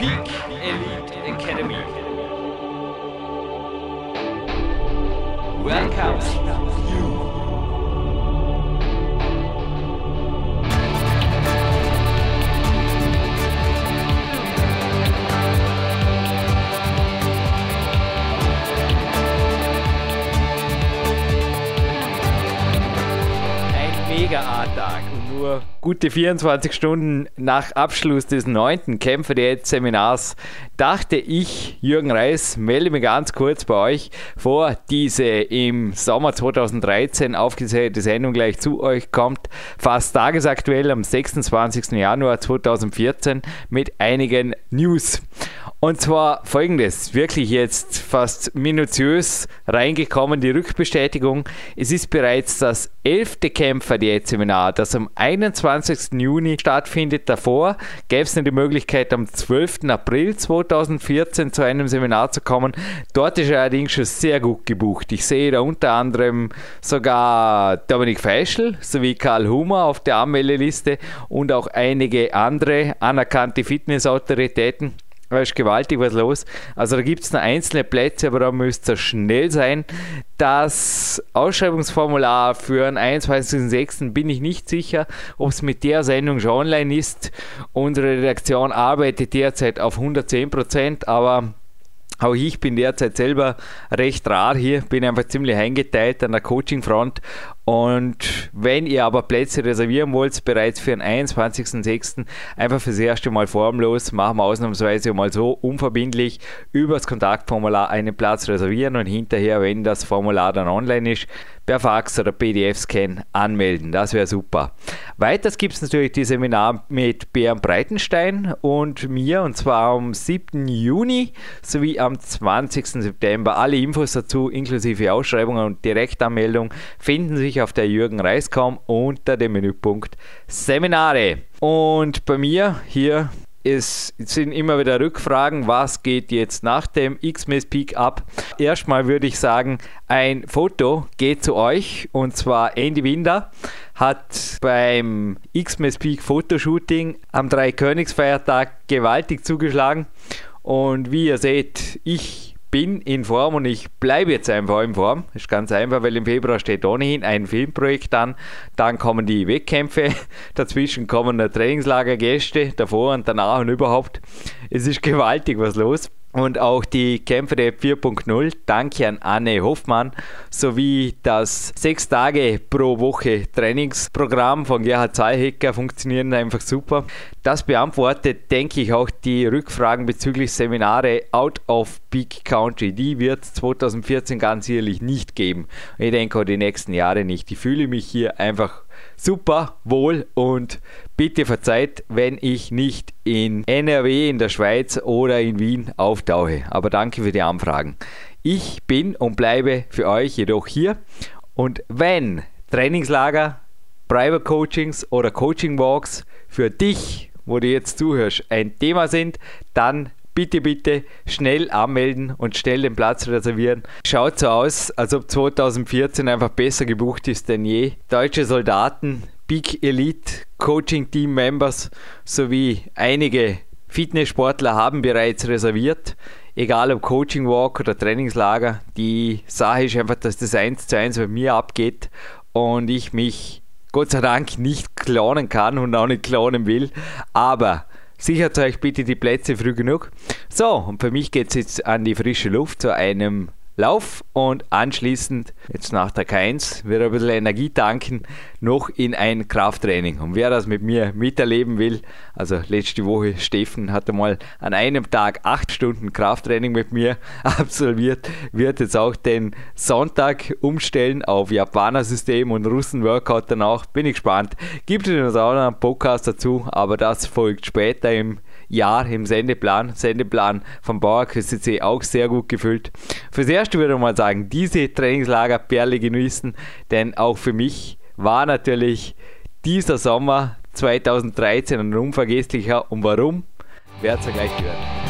Peak Elite Academy. Welcome you. mega und nur gute 24 Stunden nach Abschluss des neunten Kämpfer Seminars dachte ich, Jürgen Reis, melde mich ganz kurz bei euch vor diese im Sommer 2013 aufgezeichnete Sendung gleich zu euch kommt, fast tagesaktuell am 26. Januar 2014 mit einigen News. Und zwar folgendes, wirklich jetzt fast minutiös reingekommen, die Rückbestätigung. Es ist bereits das elfte Kämpfer-Diät-Seminar, das am 21. Juni stattfindet. Davor gäbe es noch die Möglichkeit, am 12. April 2014 zu einem Seminar zu kommen. Dort ist er allerdings schon sehr gut gebucht. Ich sehe da unter anderem sogar Dominik Feischl sowie Karl Hummer auf der Anmeldeliste und auch einige andere anerkannte Fitnessautoritäten. Da ist gewaltig was los. Also da gibt es noch einzelne Plätze, aber da müsst ihr schnell sein. Das Ausschreibungsformular für den 21.06. bin ich nicht sicher, ob es mit der Sendung schon online ist. Unsere Redaktion arbeitet derzeit auf 110%, aber auch ich bin derzeit selber recht rar hier, bin einfach ziemlich eingeteilt an der Coaching-Front. Und wenn ihr aber Plätze reservieren wollt, bereits für den 21.06., einfach fürs erste Mal formlos, machen wir ausnahmsweise mal so unverbindlich über das Kontaktformular einen Platz reservieren und hinterher, wenn das Formular dann online ist, per Fax oder PDF-Scan anmelden. Das wäre super. Weiters gibt es natürlich die Seminar mit Björn Breitenstein und mir und zwar am 7. Juni sowie am 20. September. Alle Infos dazu inklusive Ausschreibungen und Direktanmeldung finden sich auf der Jürgen Reiskom unter dem Menüpunkt Seminare. Und bei mir hier es sind immer wieder Rückfragen, was geht jetzt nach dem X-Mess Peak ab. Erstmal würde ich sagen, ein Foto geht zu euch und zwar Andy Winder hat beim X-Mess Peak Fotoshooting am Dreikönigsfeiertag gewaltig zugeschlagen und wie ihr seht, ich bin in Form und ich bleibe jetzt einfach in Form. Ist ganz einfach, weil im Februar steht ohnehin ein Filmprojekt an. Dann kommen die Wettkämpfe, dazwischen kommen Trainingslagergäste, davor und danach und überhaupt. Es ist gewaltig was los und auch die Kämpfe der 4.0. Danke an Anne Hoffmann sowie das 6 Tage pro Woche Trainingsprogramm von Gerhard Zahlhecker funktionieren einfach super. Das beantwortet, denke ich, auch die Rückfragen bezüglich Seminare out of Peak Country. Die wird 2014 ganz sicherlich nicht geben. Ich denke auch die nächsten Jahre nicht. Ich fühle mich hier einfach super wohl und bitte verzeiht, wenn ich nicht in NRW in der Schweiz oder in Wien auftauche. Aber danke für die Anfragen. Ich bin und bleibe für euch jedoch hier und wenn Trainingslager, Private Coachings oder Coaching Walks für dich, wo du jetzt zuhörst, ein Thema sind, dann bitte, bitte schnell anmelden und schnell den Platz reservieren. Schaut so aus, als ob 2014 einfach besser gebucht ist denn je. Deutsche Soldaten, Big Elite Coaching Team Members sowie einige Fitnesssportler haben bereits reserviert. Egal ob Coaching Walk oder Trainingslager, die Sache ist einfach, dass das 1 zu 1 bei mir abgeht und ich mich Gott sei Dank nicht klonen kann und auch nicht klonen will. Aber Sichert euch bitte die Plätze früh genug. So, und für mich geht es jetzt an die frische Luft zu einem Lauf und anschließend, jetzt nach der K1, wird ein bisschen Energie tanken, noch in ein Krafttraining. Und wer das mit mir miterleben will, also letzte Woche, Steffen hat einmal an einem Tag acht Stunden Krafttraining mit mir absolviert, wird jetzt auch den Sonntag umstellen auf Japaner-System und Russen-Workout danach. Bin ich gespannt. Gibt es auch noch einen Podcast dazu, aber das folgt später im Jahr im Sendeplan. Sendeplan vom Bauer KCC auch sehr gut gefüllt. Fürs Erste würde ich mal sagen, diese Trainingslager Perle genießen, denn auch für mich war natürlich dieser Sommer 2013 ein unvergesslicher. Und warum? Werdet ihr gleich hören.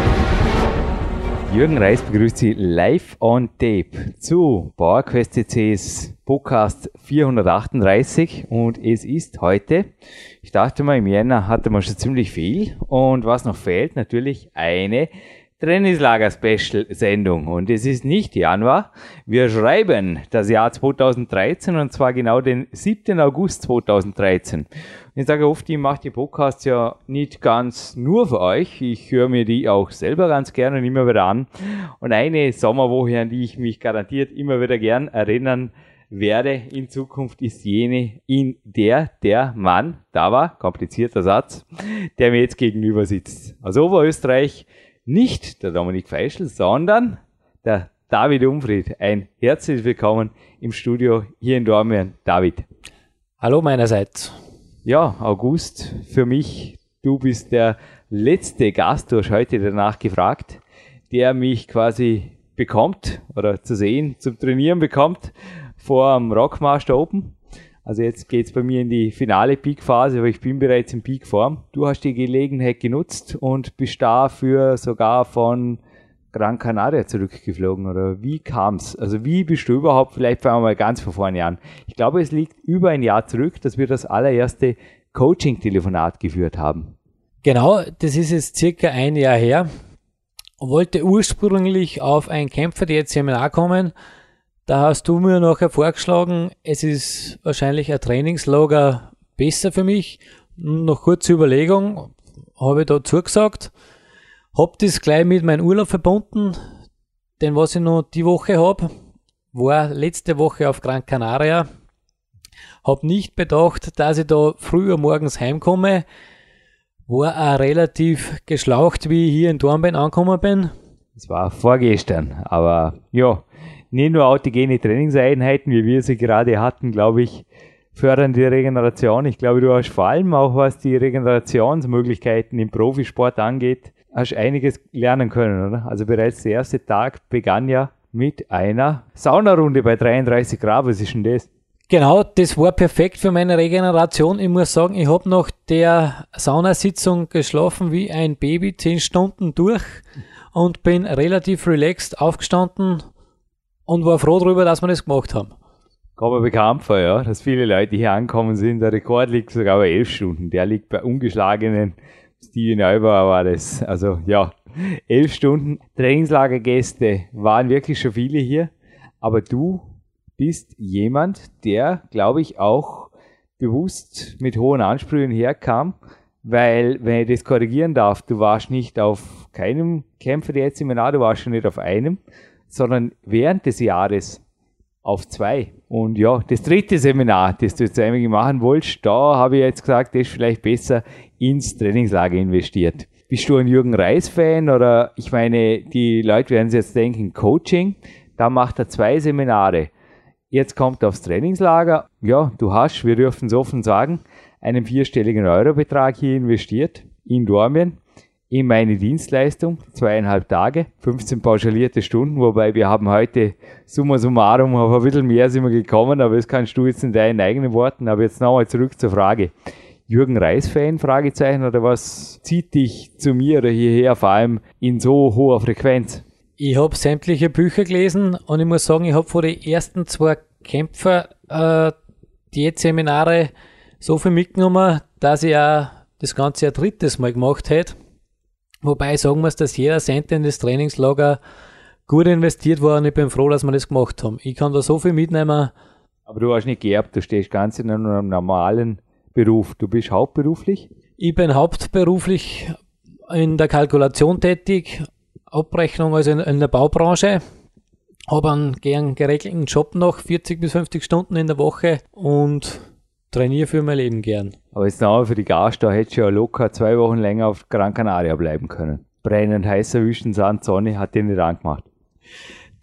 Jürgen Reis begrüßt Sie live on tape zu PowerQuest CCs Podcast 438 und es ist heute, ich dachte mal im Jänner hatte man schon ziemlich viel. Und was noch fehlt, natürlich eine Trainingslager-Special-Sendung. Und es ist nicht Januar. Wir schreiben das Jahr 2013 und zwar genau den 7. August 2013. Ich sage oft, ich mache die Podcasts ja nicht ganz nur für euch. Ich höre mir die auch selber ganz gerne und immer wieder an. Und eine Sommerwoche, an die ich mich garantiert immer wieder gern erinnern werde in Zukunft, ist jene, in der der Mann, da war, komplizierter Satz, der mir jetzt gegenüber sitzt. Aus Oberösterreich, nicht der Dominik Feischl, sondern der David Umfried. Ein herzliches Willkommen im Studio hier in Dormien. David. Hallo meinerseits. Ja, August, für mich, du bist der letzte Gast, du hast heute danach gefragt, der mich quasi bekommt oder zu sehen, zum Trainieren bekommt vor dem Rockmaster Open. Also jetzt geht's bei mir in die finale Peak-Phase, aber ich bin bereits in Peak-Form. Du hast die Gelegenheit genutzt und bist dafür sogar von Gran Canaria zurückgeflogen oder wie kam's? Also wie bist du überhaupt, vielleicht fangen wir mal ganz von vorne an. Ich glaube, es liegt über ein Jahr zurück, dass wir das allererste Coaching-Telefonat geführt haben. Genau, das ist jetzt circa ein Jahr her. Wollte ursprünglich auf ein Kämpfer-Diät-Seminar kommen. Da hast du mir nachher vorgeschlagen, es ist wahrscheinlich ein Trainingslager besser für mich. Noch kurze Überlegung, habe ich da zugesagt. Hab das gleich mit meinem Urlaub verbunden, denn was ich noch die Woche habe, war letzte Woche auf Gran Canaria. Hab nicht bedacht, dass ich da früher morgens heimkomme. War auch relativ geschlaucht, wie ich hier in Dornbein angekommen bin. Das war vorgestern, aber ja, nicht nur autogene Trainingseinheiten, wie wir sie gerade hatten, glaube ich, fördern die Regeneration. Ich glaube, du hast vor allem auch, was die Regenerationsmöglichkeiten im Profisport angeht, hast einiges lernen können, oder? Also bereits der erste Tag begann ja mit einer Saunarunde bei 33 Grad. Was ist denn das? Genau, das war perfekt für meine Regeneration. Ich muss sagen, ich habe nach der Saunasitzung geschlafen wie ein Baby, zehn Stunden durch und bin relativ relaxed aufgestanden und war froh darüber, dass wir das gemacht haben. Kann man bekannt vor, ja, dass viele Leute hier angekommen sind. Der Rekord liegt sogar bei elf Stunden. Der liegt bei ungeschlagenen Steven Neubauer war das. Also ja, elf Stunden. Trainingslagergäste waren wirklich schon viele hier. Aber du bist jemand, der, glaube ich, auch bewusst mit hohen Ansprüchen herkam, weil, wenn ich das korrigieren darf, du warst nicht auf keinem Kämpfer jetzt Seminar, du warst schon nicht auf einem, sondern während des Jahres auf zwei. Und ja, das dritte Seminar, das du jetzt eigentlich machen wolltest, da habe ich jetzt gesagt, das ist vielleicht besser ins Trainingslager investiert. Bist du ein Jürgen Reis-Fan oder ich meine, die Leute werden sich jetzt denken, Coaching, da macht er zwei Seminare. Jetzt kommt er aufs Trainingslager. Ja, du hast, wir dürfen es offen sagen, einen vierstelligen Eurobetrag hier investiert in Dormien in meine Dienstleistung, zweieinhalb Tage, 15 pauschalierte Stunden, wobei wir haben heute summa summarum auf ein bisschen mehr sind wir gekommen, aber das kannst du jetzt in deinen eigenen Worten. Aber jetzt nochmal zurück zur Frage. Jürgen Reis-Fan, Fragezeichen, oder was zieht dich zu mir oder hierher, vor allem in so hoher Frequenz? Ich habe sämtliche Bücher gelesen und ich muss sagen, ich habe vor den ersten zwei Kämpfer äh, Diätseminare so viel mitgenommen, dass ich auch das Ganze ein drittes Mal gemacht hätte. Wobei ich sagen muss, dass jeder Cent in das Trainingslager gut investiert war und ich bin froh, dass wir das gemacht haben. Ich kann da so viel mitnehmen. Aber du hast nicht geerbt, du stehst ganz in einem normalen Beruf. Du bist hauptberuflich? Ich bin hauptberuflich in der Kalkulation tätig, Abrechnung also in, in der Baubranche. Habe einen gern geregelten Job noch, 40 bis 50 Stunden in der Woche und trainiere für mein Leben gern. Aber jetzt noch für die Gast, da hättest du ja locker zwei Wochen länger auf Gran Canaria bleiben können. Brennend heißer Wüstensand, Sonne hat dir nicht angemacht.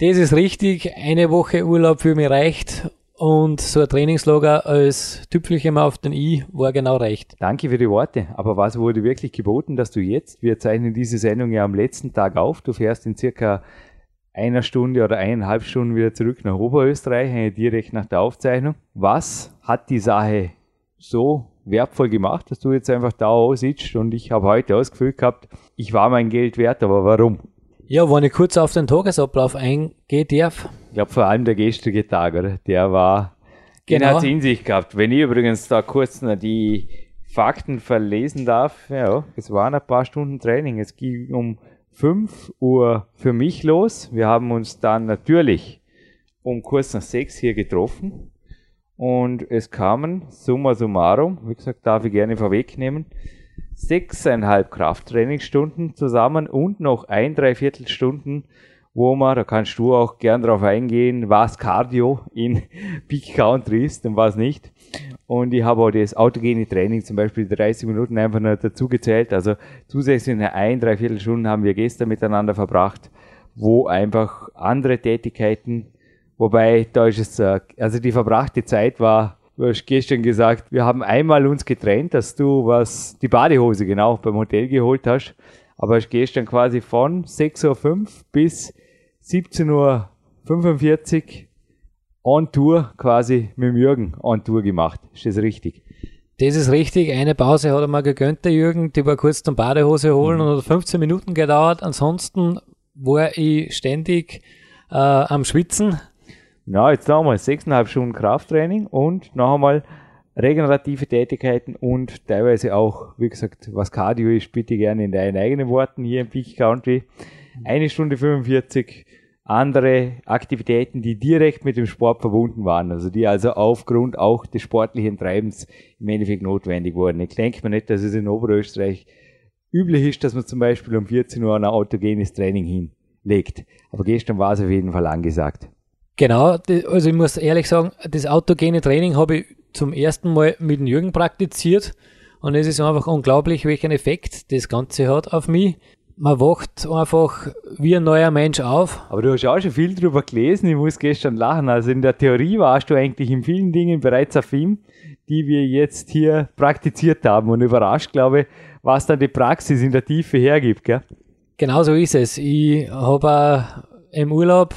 Das ist richtig. Eine Woche Urlaub für mich reicht Und so ein Trainingslager als Tüpfelchen auf den I war genau recht. Danke für die Worte. Aber was wurde wirklich geboten, dass du jetzt, wir zeichnen diese Sendung ja am letzten Tag auf, du fährst in circa einer Stunde oder eineinhalb Stunden wieder zurück nach Oberösterreich, direkt nach der Aufzeichnung. Was hat die Sache so wertvoll gemacht, dass du jetzt einfach da sitzt und ich habe heute ausgefüllt gehabt, ich war mein Geld wert, aber warum? Ja, wenn ich kurz auf den Tagesablauf eingehen darf. Ich glaube vor allem der gestrige Tag, oder? Der war, genau. den hat in sich gehabt. Wenn ich übrigens da kurz noch die Fakten verlesen darf, ja, es waren ein paar Stunden Training. Es ging um 5 Uhr für mich los. Wir haben uns dann natürlich um kurz nach 6 hier getroffen. Und es kamen, summa summarum, wie gesagt, darf ich gerne vorwegnehmen, sechseinhalb Krafttrainingstunden zusammen und noch ein Dreiviertelstunden, wo man, da kannst du auch gern drauf eingehen, was Cardio in Peak Country ist und was nicht. Und ich habe auch das autogene Training, zum Beispiel 30 Minuten einfach noch dazu gezählt. Also zusätzlich eine ein, dreiviertel Stunden haben wir gestern miteinander verbracht, wo einfach andere Tätigkeiten Wobei, da ist es, äh, also die verbrachte Zeit war, du hast gestern gesagt, wir haben einmal uns getrennt, dass du was, die Badehose genau beim Hotel geholt hast, aber hast gestern quasi von 6.05 Uhr bis 17.45 Uhr on Tour quasi mit dem Jürgen on Tour gemacht. Ist das richtig? Das ist richtig. Eine Pause hat er mal gegönnt, der Jürgen. Die war kurz zum Badehose holen mhm. und hat 15 Minuten gedauert. Ansonsten war ich ständig äh, am Schwitzen. Ja, jetzt noch einmal sechseinhalb Stunden Krafttraining und noch einmal regenerative Tätigkeiten und teilweise auch, wie gesagt, was Cardio ist, bitte gerne in deinen eigenen Worten hier im Peak Country. Eine Stunde 45 andere Aktivitäten, die direkt mit dem Sport verbunden waren, also die also aufgrund auch des sportlichen Treibens im Endeffekt notwendig wurden. Ich denke mir nicht, dass es in Oberösterreich üblich ist, dass man zum Beispiel um 14 Uhr ein autogenes Training hinlegt. Aber gestern war es auf jeden Fall angesagt. Genau, also ich muss ehrlich sagen, das autogene Training habe ich zum ersten Mal mit dem Jürgen praktiziert und es ist einfach unglaublich, welchen Effekt das Ganze hat auf mich. Man wacht einfach wie ein neuer Mensch auf. Aber du hast auch schon viel drüber gelesen, ich muss gestern lachen. Also in der Theorie warst du eigentlich in vielen Dingen bereits auf ihm, die wir jetzt hier praktiziert haben und überrascht, glaube ich, was dann die Praxis in der Tiefe hergibt, gell? Genau so ist es. Ich habe im Urlaub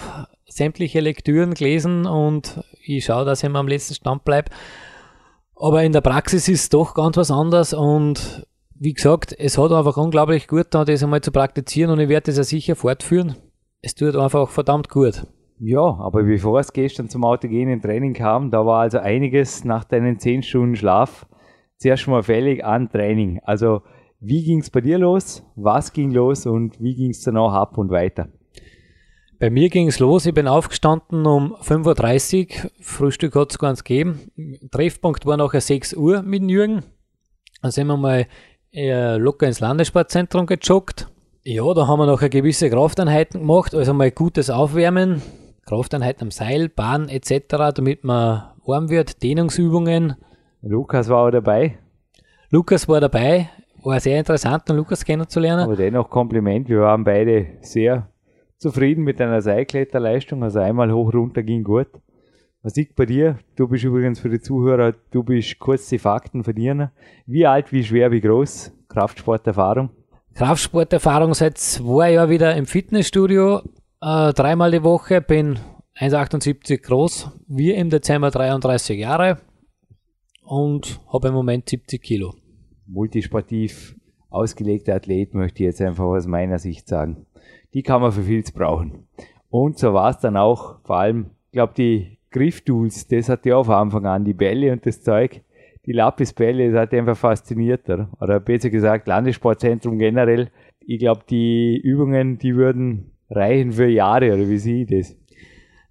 sämtliche Lektüren gelesen und ich schaue, dass ich immer am letzten Stand bleibe. Aber in der Praxis ist es doch ganz was anderes und wie gesagt, es hat einfach unglaublich gut da, das einmal zu praktizieren und ich werde das ja sicher fortführen. Es tut einfach verdammt gut. Ja, aber bevor es gestern zum autogenen Training kam, da war also einiges nach deinen 10 Stunden Schlaf zuerst mal fällig an Training. Also wie ging es bei dir los? Was ging los und wie ging es dann auch ab und weiter? Bei mir ging es los, ich bin aufgestanden um 5.30 Uhr, Frühstück hat es ganz gegeben. Treffpunkt war nachher 6 Uhr mit Jürgen. Dann sind wir mal locker ins Landessportzentrum gejoggt. Ja, da haben wir noch gewisse Krafteinheiten gemacht, also mal gutes Aufwärmen, Krafteinheiten am Seil, Bahn etc., damit man warm wird, Dehnungsübungen. Lukas war auch dabei. Lukas war dabei, war sehr interessant, den Lukas kennenzulernen. Aber dennoch Kompliment, wir waren beide sehr zufrieden mit deiner Seilkletterleistung. Also einmal hoch runter ging gut. Was liegt bei dir? Du bist übrigens für die Zuhörer, du bist kurz die Fakten verdienen. Wie alt, wie schwer, wie groß? Kraftsporterfahrung? Kraftsporterfahrung seit zwei Jahren wieder im Fitnessstudio. Äh, dreimal die Woche, bin 1,78 groß, wir im Dezember 33 Jahre und habe im Moment 70 Kilo. Multisportiv ausgelegter Athlet möchte ich jetzt einfach aus meiner Sicht sagen die kann man für vieles brauchen. Und so war es dann auch, vor allem, ich glaube, die Grifftools, das hat ja auf Anfang an, die Bälle und das Zeug, die Lappisbälle, das hat einfach fasziniert, oder? oder besser gesagt, Landessportzentrum generell. Ich glaube, die Übungen, die würden reichen für Jahre, oder wie sehe ich das?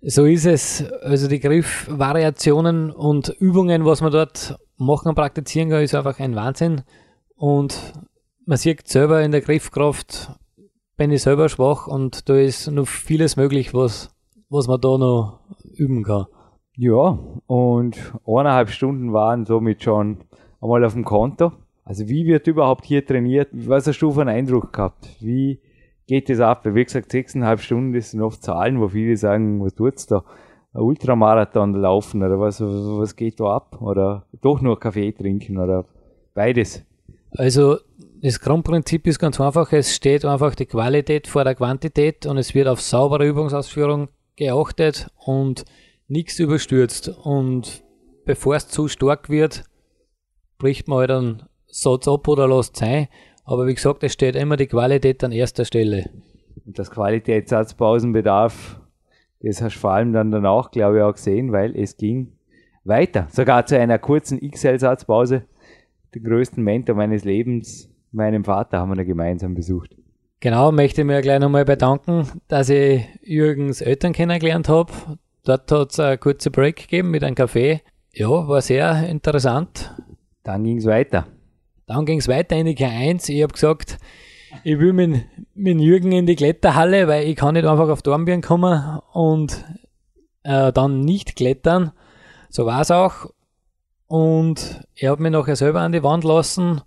So ist es. Also die Griffvariationen und Übungen, was man dort machen und praktizieren kann, ist einfach ein Wahnsinn. Und man sieht selber in der Griffkraft, bin ich selber schwach und da ist noch vieles möglich, was, was man da noch üben kann. Ja, und eineinhalb Stunden waren somit schon einmal auf dem Konto. Also wie wird überhaupt hier trainiert? Was hast du für einen Eindruck gehabt? Wie geht das ab? Wie gesagt, sechseinhalb Stunden, das sind oft Zahlen, wo viele sagen, was tut's da? ein Ultramarathon laufen oder was, was geht da ab? Oder doch nur Kaffee trinken oder beides? Also das Grundprinzip ist ganz einfach, es steht einfach die Qualität vor der Quantität und es wird auf saubere Übungsausführung geachtet und nichts überstürzt. Und bevor es zu stark wird, bricht man halt einen Satz ab oder lässt sein. Aber wie gesagt, es steht immer die Qualität an erster Stelle. Und das Qualitätssatzpausenbedarf, das hast du vor allem dann danach, glaube ich, auch gesehen, weil es ging weiter. Sogar zu einer kurzen XL-Satzpause. Den größten Mentor meines Lebens, meinem Vater, haben wir da gemeinsam besucht. Genau, möchte ich mir gleich nochmal bedanken, dass ich Jürgens Eltern kennengelernt habe. Dort hat es eine kurze Break gegeben mit einem Kaffee. Ja, war sehr interessant. Dann ging es weiter. Dann ging es weiter in die K1. Ich habe gesagt, ich will mit, mit Jürgen in die Kletterhalle, weil ich kann nicht einfach auf Dornbirn kommen und äh, dann nicht klettern. So war es auch. Und er hat mich nachher selber an die Wand lassen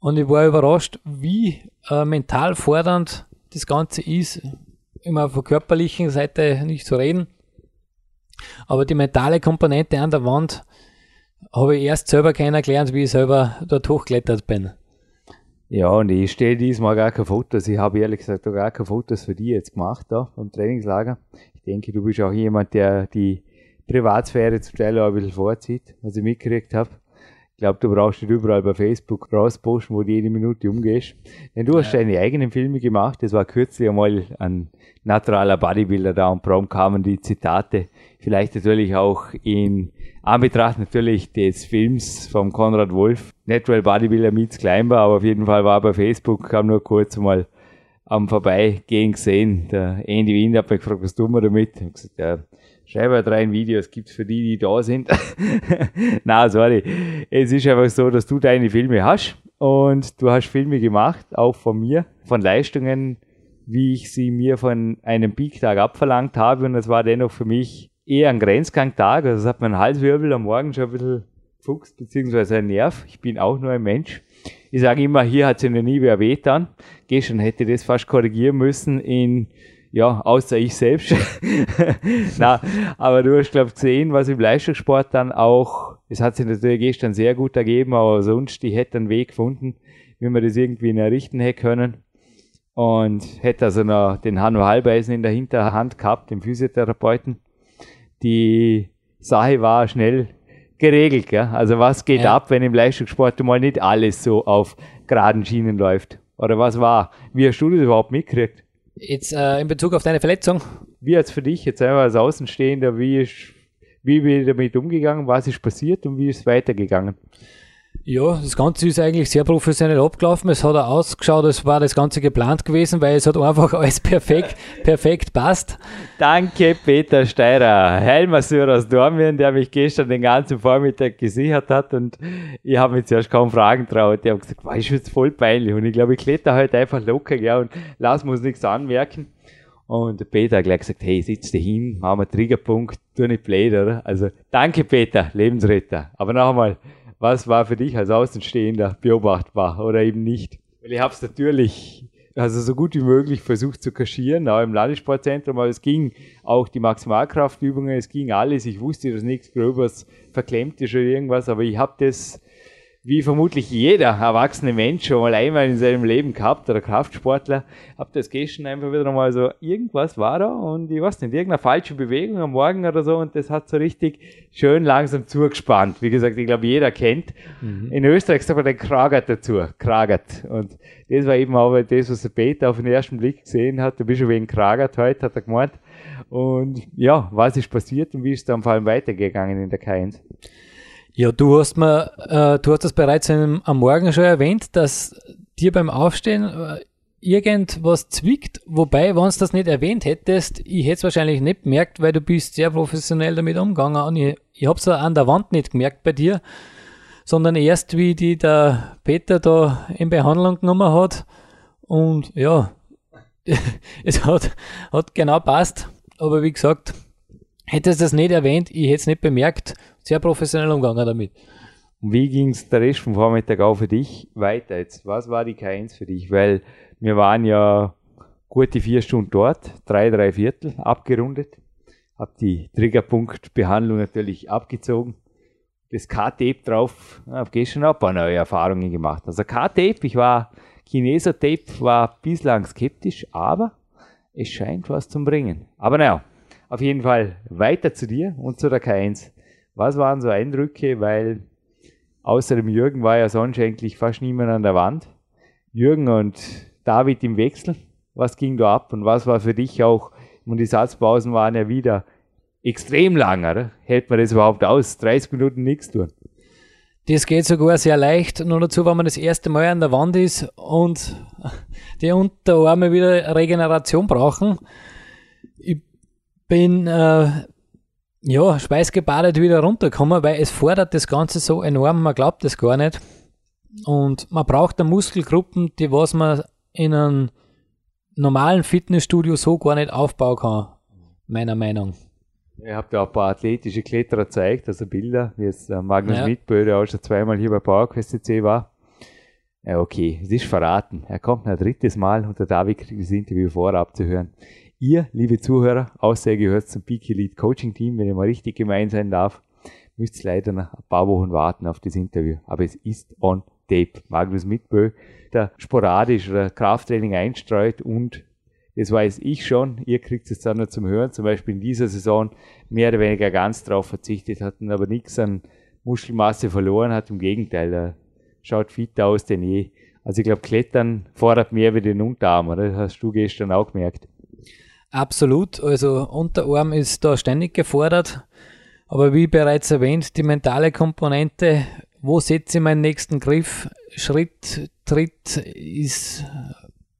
und ich war überrascht, wie äh, mental fordernd das Ganze ist. Immer von körperlichen Seite nicht zu reden. Aber die mentale Komponente an der Wand habe ich erst selber kennengelernt, wie ich selber dort hochklettert bin. Ja, und ich stelle diesmal gar keine Fotos. Ich habe ehrlich gesagt gar keine Fotos für die jetzt gemacht da beim Trainingslager. Ich denke, du bist auch jemand, der die Privatsphäre zum Teil auch ein bisschen vorzieht, was ich mitgekriegt habe. Ich glaube, du brauchst nicht überall bei Facebook rausposten, wo du jede Minute umgehst. Denn du hast deine eigenen Filme gemacht. Das war kürzlich einmal ein naturaler Bodybuilder da und Prom kamen die Zitate. Vielleicht natürlich auch in Anbetracht natürlich des Films vom Konrad Wolf. Natural Bodybuilder meets Climber, aber auf jeden Fall war bei Facebook, kam nur kurz mal am Vorbeigehen gesehen. Der Andy Wien hat mich gefragt, was tun wir damit? Ich habe gesagt, ja, schreibe drei Videos, gibt's für die, die da sind. Na, sorry. Es ist einfach so, dass du deine Filme hast und du hast Filme gemacht, auch von mir, von Leistungen, wie ich sie mir von einem Peak-Tag abverlangt habe und das war dennoch für mich eher ein Grenzgangtag, also es hat mein Halswirbel am Morgen schon ein bisschen gefuchst, beziehungsweise ein Nerv. Ich bin auch nur ein Mensch. Ich sage immer, hier hat es noch nie wer wehtan. Gestern hätte das fast korrigieren müssen in ja, außer ich selbst. Na, aber du hast, glaube ich, gesehen, was im Leistungssport dann auch, es hat sich natürlich gestern sehr gut ergeben, aber sonst, ich hätte einen Weg gefunden, wie man das irgendwie errichten hätte können. Und hätte also noch den Hanno Halbeisen in der Hinterhand gehabt, den Physiotherapeuten. Die Sache war schnell geregelt. Gell? Also was geht ja. ab, wenn im Leistungssport mal nicht alles so auf geraden Schienen läuft? Oder was war? Wie hast du das überhaupt mitgekriegt? Jetzt äh, in Bezug auf deine Verletzung. Wie jetzt für dich, jetzt einmal als Außenstehender, wie ist, wie bin damit umgegangen, was ist passiert und wie ist es weitergegangen? Ja, das Ganze ist eigentlich sehr professionell abgelaufen. Es hat auch ausgeschaut, es war das Ganze geplant gewesen, weil es hat einfach alles perfekt, perfekt passt. Danke, Peter Steirer, Heilmasseur aus Dormien, der mich gestern den ganzen Vormittag gesichert hat und ich habe mich zuerst kaum fragen traut. Der hat gesagt, war ich jetzt voll peinlich und ich glaube, ich kletter heute halt einfach locker ja, und lass uns nichts anmerken. Und Peter hat gleich gesagt, hey, sitz dich hin, machen wir Triggerpunkt, tu nicht blöd, oder? Also, danke Peter, Lebensretter. Aber noch einmal, was war für dich als Außenstehender beobachtbar oder eben nicht? Weil ich habe es natürlich also so gut wie möglich versucht zu kaschieren, auch im Landessportzentrum, aber es ging auch die Maximalkraftübungen, es ging alles. Ich wusste, dass nichts Gröbers verklemmt ist oder irgendwas, aber ich habe das wie vermutlich jeder erwachsene Mensch schon mal einmal in seinem Leben gehabt oder Kraftsportler, hab das gestern einfach wieder mal so, irgendwas war da und ich weiß nicht, irgendeine falsche Bewegung am Morgen oder so und das hat so richtig schön langsam zugespannt. Wie gesagt, ich glaube, jeder kennt. Mhm. In Österreich sagt man den Kragert dazu, Kragert. Und das war eben aber das, was der Peter auf den ersten Blick gesehen hat. Du bist schon wegen Kragert heute, hat er gemeint. Und ja, was ist passiert und wie ist es dann vor allem weitergegangen in der K1? Ja, du hast mir, äh, du hast das bereits am Morgen schon erwähnt, dass dir beim Aufstehen äh, irgendwas zwickt, wobei, wenn du das nicht erwähnt hättest, ich hätte es wahrscheinlich nicht gemerkt, weil du bist sehr professionell damit umgegangen und ich, ich habe es an der Wand nicht gemerkt bei dir, sondern erst wie die der Peter da in Behandlung genommen hat. Und ja, es hat, hat genau passt, aber wie gesagt, hättest das nicht erwähnt, ich hätte es nicht bemerkt sehr professionell umgegangen damit. Wie ging es der Rest vom Vormittag auch für dich weiter? Jetzt, was war die K1 für dich? Weil wir waren ja gute vier Stunden dort, drei, drei Viertel, abgerundet. habe die Triggerpunktbehandlung natürlich abgezogen. Das K-Tape drauf, habe gestern auch ein paar neue Erfahrungen gemacht. Also K-Tape, ich war, Chineser-Tape war bislang skeptisch, aber es scheint was zum Bringen. Aber naja, auf jeden Fall weiter zu dir und zu der K1. Was waren so Eindrücke, weil außer dem Jürgen war ja sonst eigentlich fast niemand an der Wand. Jürgen und David im Wechsel. Was ging da ab und was war für dich auch, und die Satzpausen waren ja wieder extrem lang, oder? Hält man das überhaupt aus? 30 Minuten nichts tun. Das geht sogar sehr leicht. Nur dazu, wenn man das erste Mal an der Wand ist und die Unterarme wieder Regeneration brauchen. Ich bin äh, ja schweißgebadet wieder runtergekommen, weil es fordert das Ganze so enorm, man glaubt es gar nicht. Und man braucht da Muskelgruppen, die was man in einem normalen Fitnessstudio so gar nicht aufbauen kann, meiner Meinung. Ich habe da ein paar athletische Kletterer gezeigt, also Bilder, wie jetzt äh, Magnus Ja. Mitbö, der auch schon zweimal hier bei PowerQuest CC war. Ja, okay, es ist verraten. Er kommt ein drittes Mal und der David kriegt das Interview vorab zu hören. Ihr, liebe Zuhörer, außer ihr gehört zum Peak Elite Coaching Team, wenn ich mal richtig gemein sein darf, müsst leider noch ein paar Wochen warten auf das Interview. Aber es ist on tape. Magnus Mitbö, der sporadisch oder Krafttraining einstreut und das weiß ich schon, ihr kriegt es dann noch zum Hören, zum Beispiel in dieser Saison mehr oder weniger ganz drauf verzichtet, hatten aber nichts an Muskelmasse verloren, hat im Gegenteil, er schaut fitter aus denn je. Also ich glaube, Klettern fordert mehr wie den Unterarm, oder? Das hast du gestern auch gemerkt. Absolut, also Unterarm ist da ständig gefordert, aber wie bereits erwähnt, die mentale Komponente, wo setze ich meinen nächsten Griff, Schritt, Tritt, ist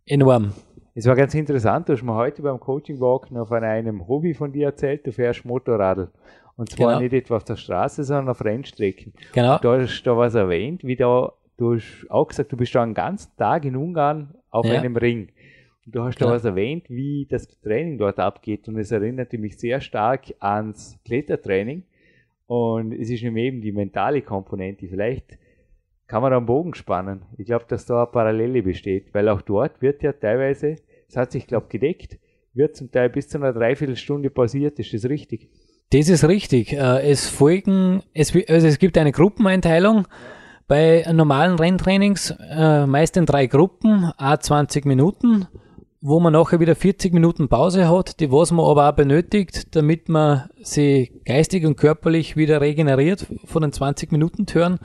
enorm. Es war ganz interessant, du hast mir heute beim Coaching Walk noch von einem Hobby von dir erzählt, du fährst Motorradl. Und zwar Genau. nicht etwa auf der Straße, sondern auf Rennstrecken. Genau, Da hast du da was erwähnt, wie da, du hast auch gesagt, du bist da einen ganzen Tag in Ungarn auf Ja. einem Ring. Du hast da was erwähnt, wie das Training dort abgeht. Und es erinnerte mich sehr stark ans Klettertraining. Und es ist nämlich eben die mentale Komponente. Vielleicht kann man da einen Bogen spannen. Ich glaube, dass da eine Parallele besteht, weil auch dort wird ja teilweise, es hat sich, glaube gedeckt, wird zum Teil bis zu einer Dreiviertelstunde pausiert. Ist das richtig? das ist richtig. Äh, Es folgen, es, also es gibt eine Gruppeneinteilung bei normalen Renntrainings, äh, meist in drei Gruppen, a 20 Minuten, wo man nachher wieder 40 Minuten Pause hat, die was man aber auch benötigt, damit man sie geistig und körperlich wieder regeneriert von den 20 Minuten Touren,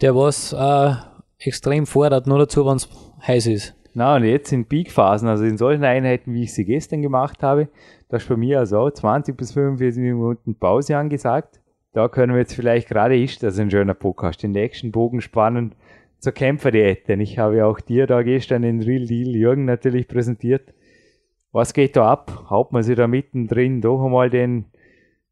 der was äh, extrem fordert, nur dazu, wenn es heiß ist. Na, und jetzt in Peakphasen, also in solchen Einheiten, wie ich sie gestern gemacht habe, da ist bei mir also auch 20 bis 45 Minuten Pause angesagt. Da können wir jetzt vielleicht gerade ist das ein schöner Podcast, den nächsten Bogen spannen zur Kämpferdiät, denn ich habe ja auch dir da gestern den Real Deal Jürgen natürlich präsentiert. Was geht da ab? Haut man sich da mittendrin doch einmal den,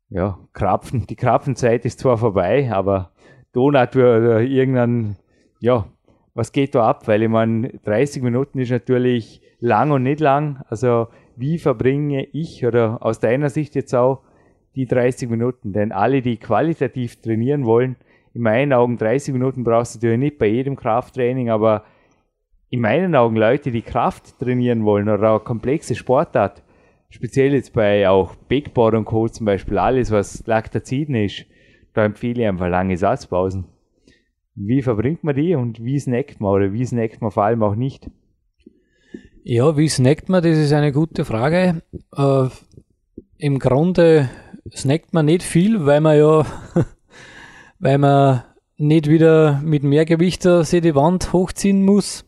ja, Krapfen, die Krapfenzeit ist zwar vorbei, aber Donut oder irgendein, ja, was geht da ab? Weil ich meine, 30 Minuten ist natürlich lang und nicht lang. Also wie verbringe ich oder aus deiner Sicht jetzt auch die 30 Minuten? Denn alle, die qualitativ trainieren wollen, in meinen Augen 30 Minuten brauchst du natürlich nicht bei jedem Krafttraining, aber in meinen Augen Leute, die Kraft trainieren wollen oder auch komplexe Sportart, speziell jetzt bei auch Backboard und Co. zum Beispiel, alles was Lactaziden ist, da empfehle ich einfach lange Satzpausen. Wie verbringt man die und wie snackt man oder wie snackt man vor allem auch nicht? Ja, wie snackt man? Das ist eine gute Frage. Äh, Im Grunde snackt man nicht viel, weil man ja, weil man nicht wieder mit mehr Gewicht sich die Wand hochziehen muss.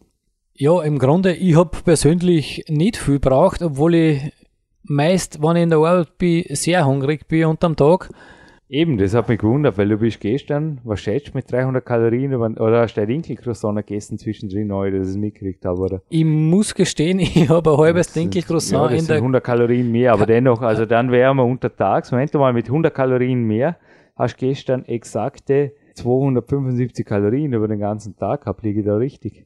Ja, im Grunde, ich habe persönlich nicht viel braucht, obwohl ich meist, wenn ich in der Arbeit bin, sehr hungrig bin unterm Tag. Eben, das hat mich gewundert, weil du bist gestern, was schätzt mit 300 Kalorien oder hast du Dinkelcroissant gegessen zwischendrin, heute, dass ich es mitgekriegt habe, oder? Ich muss gestehen, ich habe ein halbes Dinkelcroissant ja, das in sind der 100 Kalorien mehr, aber Ka- dennoch, also dann wären wir untertags, du mal mit 100 Kalorien mehr, hast gestern exakte 275 Kalorien über den ganzen Tag gehabt, liege ich da richtig?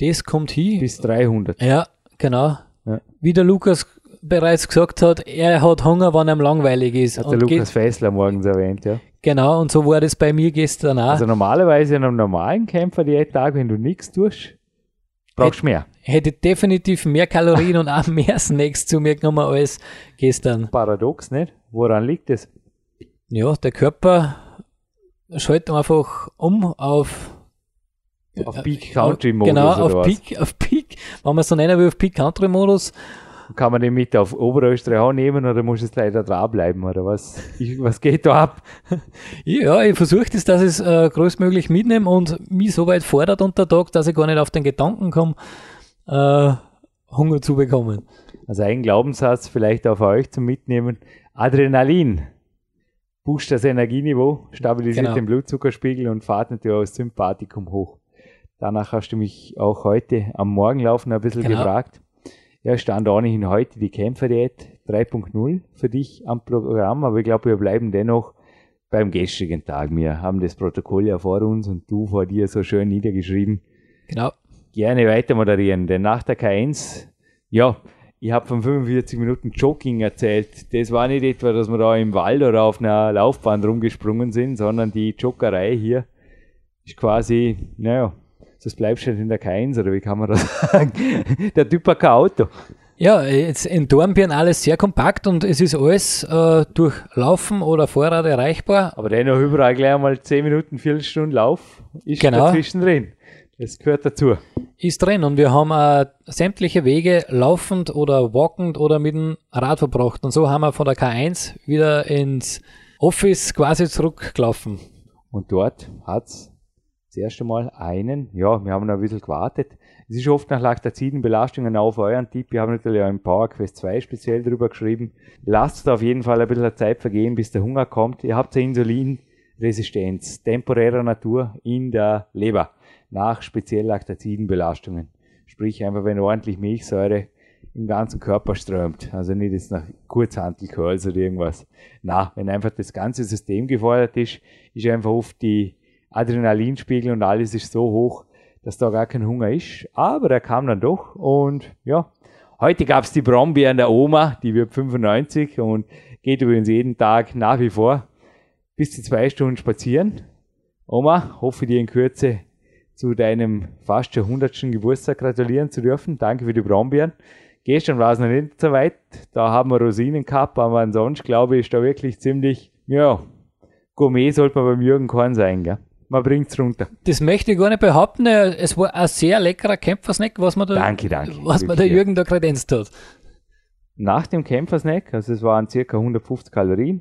Das kommt hin. Bis 300. Ja, genau. Ja. Wie der Lukas bereits gesagt hat, er hat Hunger, wenn ihm langweilig ist. Hat der Lukas Fessler morgens erwähnt, ja. genau, und so war das bei mir gestern auch. Also normalerweise an einem normalen Kämpfer-Diät-Tag, wenn du nichts tust, Brauchst du mehr? Hätte definitiv mehr Kalorien und auch mehr Snacks zu mir genommen als gestern. Paradox, nicht? Woran liegt es? Ja, der Körper schaltet einfach um auf Auf Peak Country Modus genau, auf? Peak, auf Peak, wenn man es so nennen will, auf Peak Country Modus. Kann man den mit auf Oberösterreich nehmen oder muss es leider dranbleiben oder was? Ich, was geht da ab? Ja, ich versuche das, dass ich es äh, größtmöglich mitnehme und mich so weit fordert unter Tag, dass ich gar nicht auf den Gedanken komme, äh, Hunger zu bekommen. Also ein Glaubenssatz vielleicht auch für euch zum Mitnehmen. Adrenalin pusht das Energieniveau, stabilisiert Genau. den Blutzuckerspiegel und fahrt natürlich auch das Sympathikum hoch. Danach hast du mich auch heute am Morgenlaufen ein bisschen Genau. gefragt. Ja, stand ohnehin heute die Kämpferdiät 3.0 für dich am Programm, aber ich glaube, wir bleiben dennoch beim gestrigen Tag. Wir haben das Protokoll ja vor uns und du vor dir so schön niedergeschrieben Genau. gerne weiter moderieren, denn nach der K1, ja, ich habe von 45 Minuten Jogging erzählt. Das war nicht etwa, dass wir da im Wald oder auf einer Laufbahn rumgesprungen sind, sondern die Joggerei hier ist quasi, naja, das bleibt schon in der K1, oder wie kann man das sagen? Der Typ hat kein Auto. Ja, jetzt in Dornbirn alles sehr kompakt und es ist alles äh, durch Laufen oder Fahrrad erreichbar. Aber dennoch überall gleich einmal 10 Minuten, Viertelstunde Lauf ist Genau. dazwischen drin. Das gehört dazu. Ist drin und wir haben äh, sämtliche Wege laufend oder walkend oder mit dem Rad verbracht. Und so haben wir von der K1 wieder ins Office quasi zurückgelaufen. Und dort hat's das erste Mal einen, ja, wir haben noch ein bisschen gewartet. Es ist oft nach Laktazidenbelastungen auf euren Tipp. Wir haben natürlich auch im Power Quest 2 speziell drüber geschrieben. Lasst auf jeden Fall ein bisschen Zeit vergehen, bis der Hunger kommt. Ihr habt eine Insulinresistenz temporärer Natur in der Leber nach speziell Laktazidenbelastungen. Sprich einfach, wenn ordentlich Milchsäure im ganzen Körper strömt. Also nicht jetzt nach Kurzhantelcurls oder irgendwas. Na, wenn einfach das ganze System gefordert ist, ist einfach oft die Adrenalinspiegel und alles ist so hoch, dass da gar kein Hunger ist. Aber er kam dann doch und ja, heute gab's die Brombeeren der Oma, die wird 95 und geht übrigens jeden Tag nach wie vor bis zu zwei Stunden spazieren. Oma, hoffe dir in Kürze zu deinem fast schon 100. Geburtstag gratulieren zu dürfen. Danke für die Brombeeren. Gestern war es noch nicht so weit. Da haben wir Rosinen gehabt, aber ansonsten glaube ich, ist da wirklich ziemlich, ja, Gourmet sollte man beim Jürgen Korn sein, gell? Man bringt's runter. Das möchte ich gar nicht behaupten. Es war ein sehr leckerer Kämpfersnack, was man da, Danke, danke. was man der ja. Jürgen da kredenzt hat. Nach dem Kämpfersnack, also es waren circa 150 Kalorien,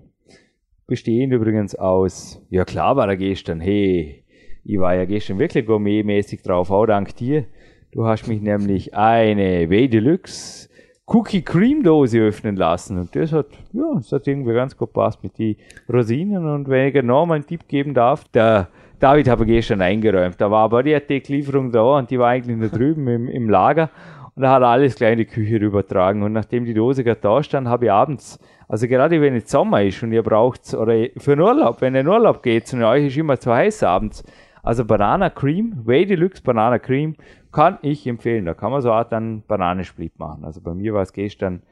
bestehend übrigens aus, ja klar war er gestern, hey, ich war ja gestern wirklich gourmetmäßig drauf, auch dank dir. Du hast mich nämlich eine W Deluxe Cookie Cream Dose öffnen lassen. Und das hat, ja, das hat irgendwie ganz gut passt mit die Rosinen. Und wenn ich genau mal einen Tipp geben darf, der David habe gestern eingeräumt, da war aber die Lieferung da und die war eigentlich nur drüben im, im Lager. Und da hat er alles die Küche rübertragen. Und nachdem die Dose gerade da stand, habe ich abends, also gerade wenn jetzt Sommer ist und ihr braucht oder für einen Urlaub, wenn ihr in den Urlaub geht und euch ist immer zu heiß abends, also Banana Cream, Way Deluxe Banana Cream, kann ich empfehlen. Da kann man so Art dann Bananensplit machen. Also bei mir war es gestern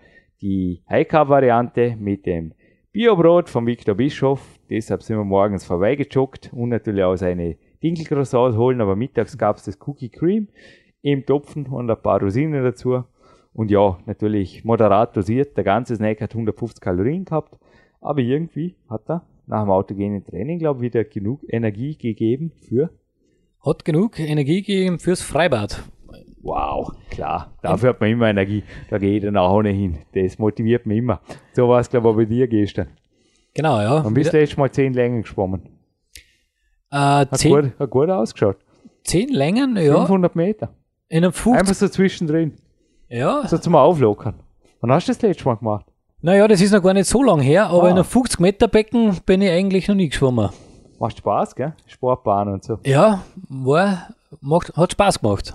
die High-Carb-Variante mit dem Biobrot von Victor Bischof. Deshalb sind wir morgens vorbeigejoggt und natürlich auch seine Dinkelcroissants holen. Aber mittags gab es das Cookie Cream im Topfen und ein paar Rosinen dazu. Und ja, natürlich moderat dosiert. Der ganze Snack hat 150 Kalorien gehabt. Aber irgendwie hat er nach dem autogenen Training, glaube ich, wieder genug Energie gegeben für Hat genug Energie gegeben fürs Freibad. Wow, klar. Dafür hat man immer Energie. Da gehe ich dann auch ohnehin. Das motiviert mich immer. So war es, glaube ich, auch bei dir gestern. Genau, ja. Und bist du letztes Mal 10 Längen geschwommen. äh, Hat, zehn, gut, hat gut ausgeschaut. zehn Längen, ja. 500 Meter. In einem 50. Einfach so zwischendrin. Ja. So zum Auflockern. Wann hast du das letzte Mal gemacht? Naja, das ist noch gar nicht so lang her, aber Ah. in einem 50 Meter Becken bin ich eigentlich noch nie geschwommen. Macht Spaß, gell? Sportbahn und so. Ja, war, macht, hat Spaß gemacht.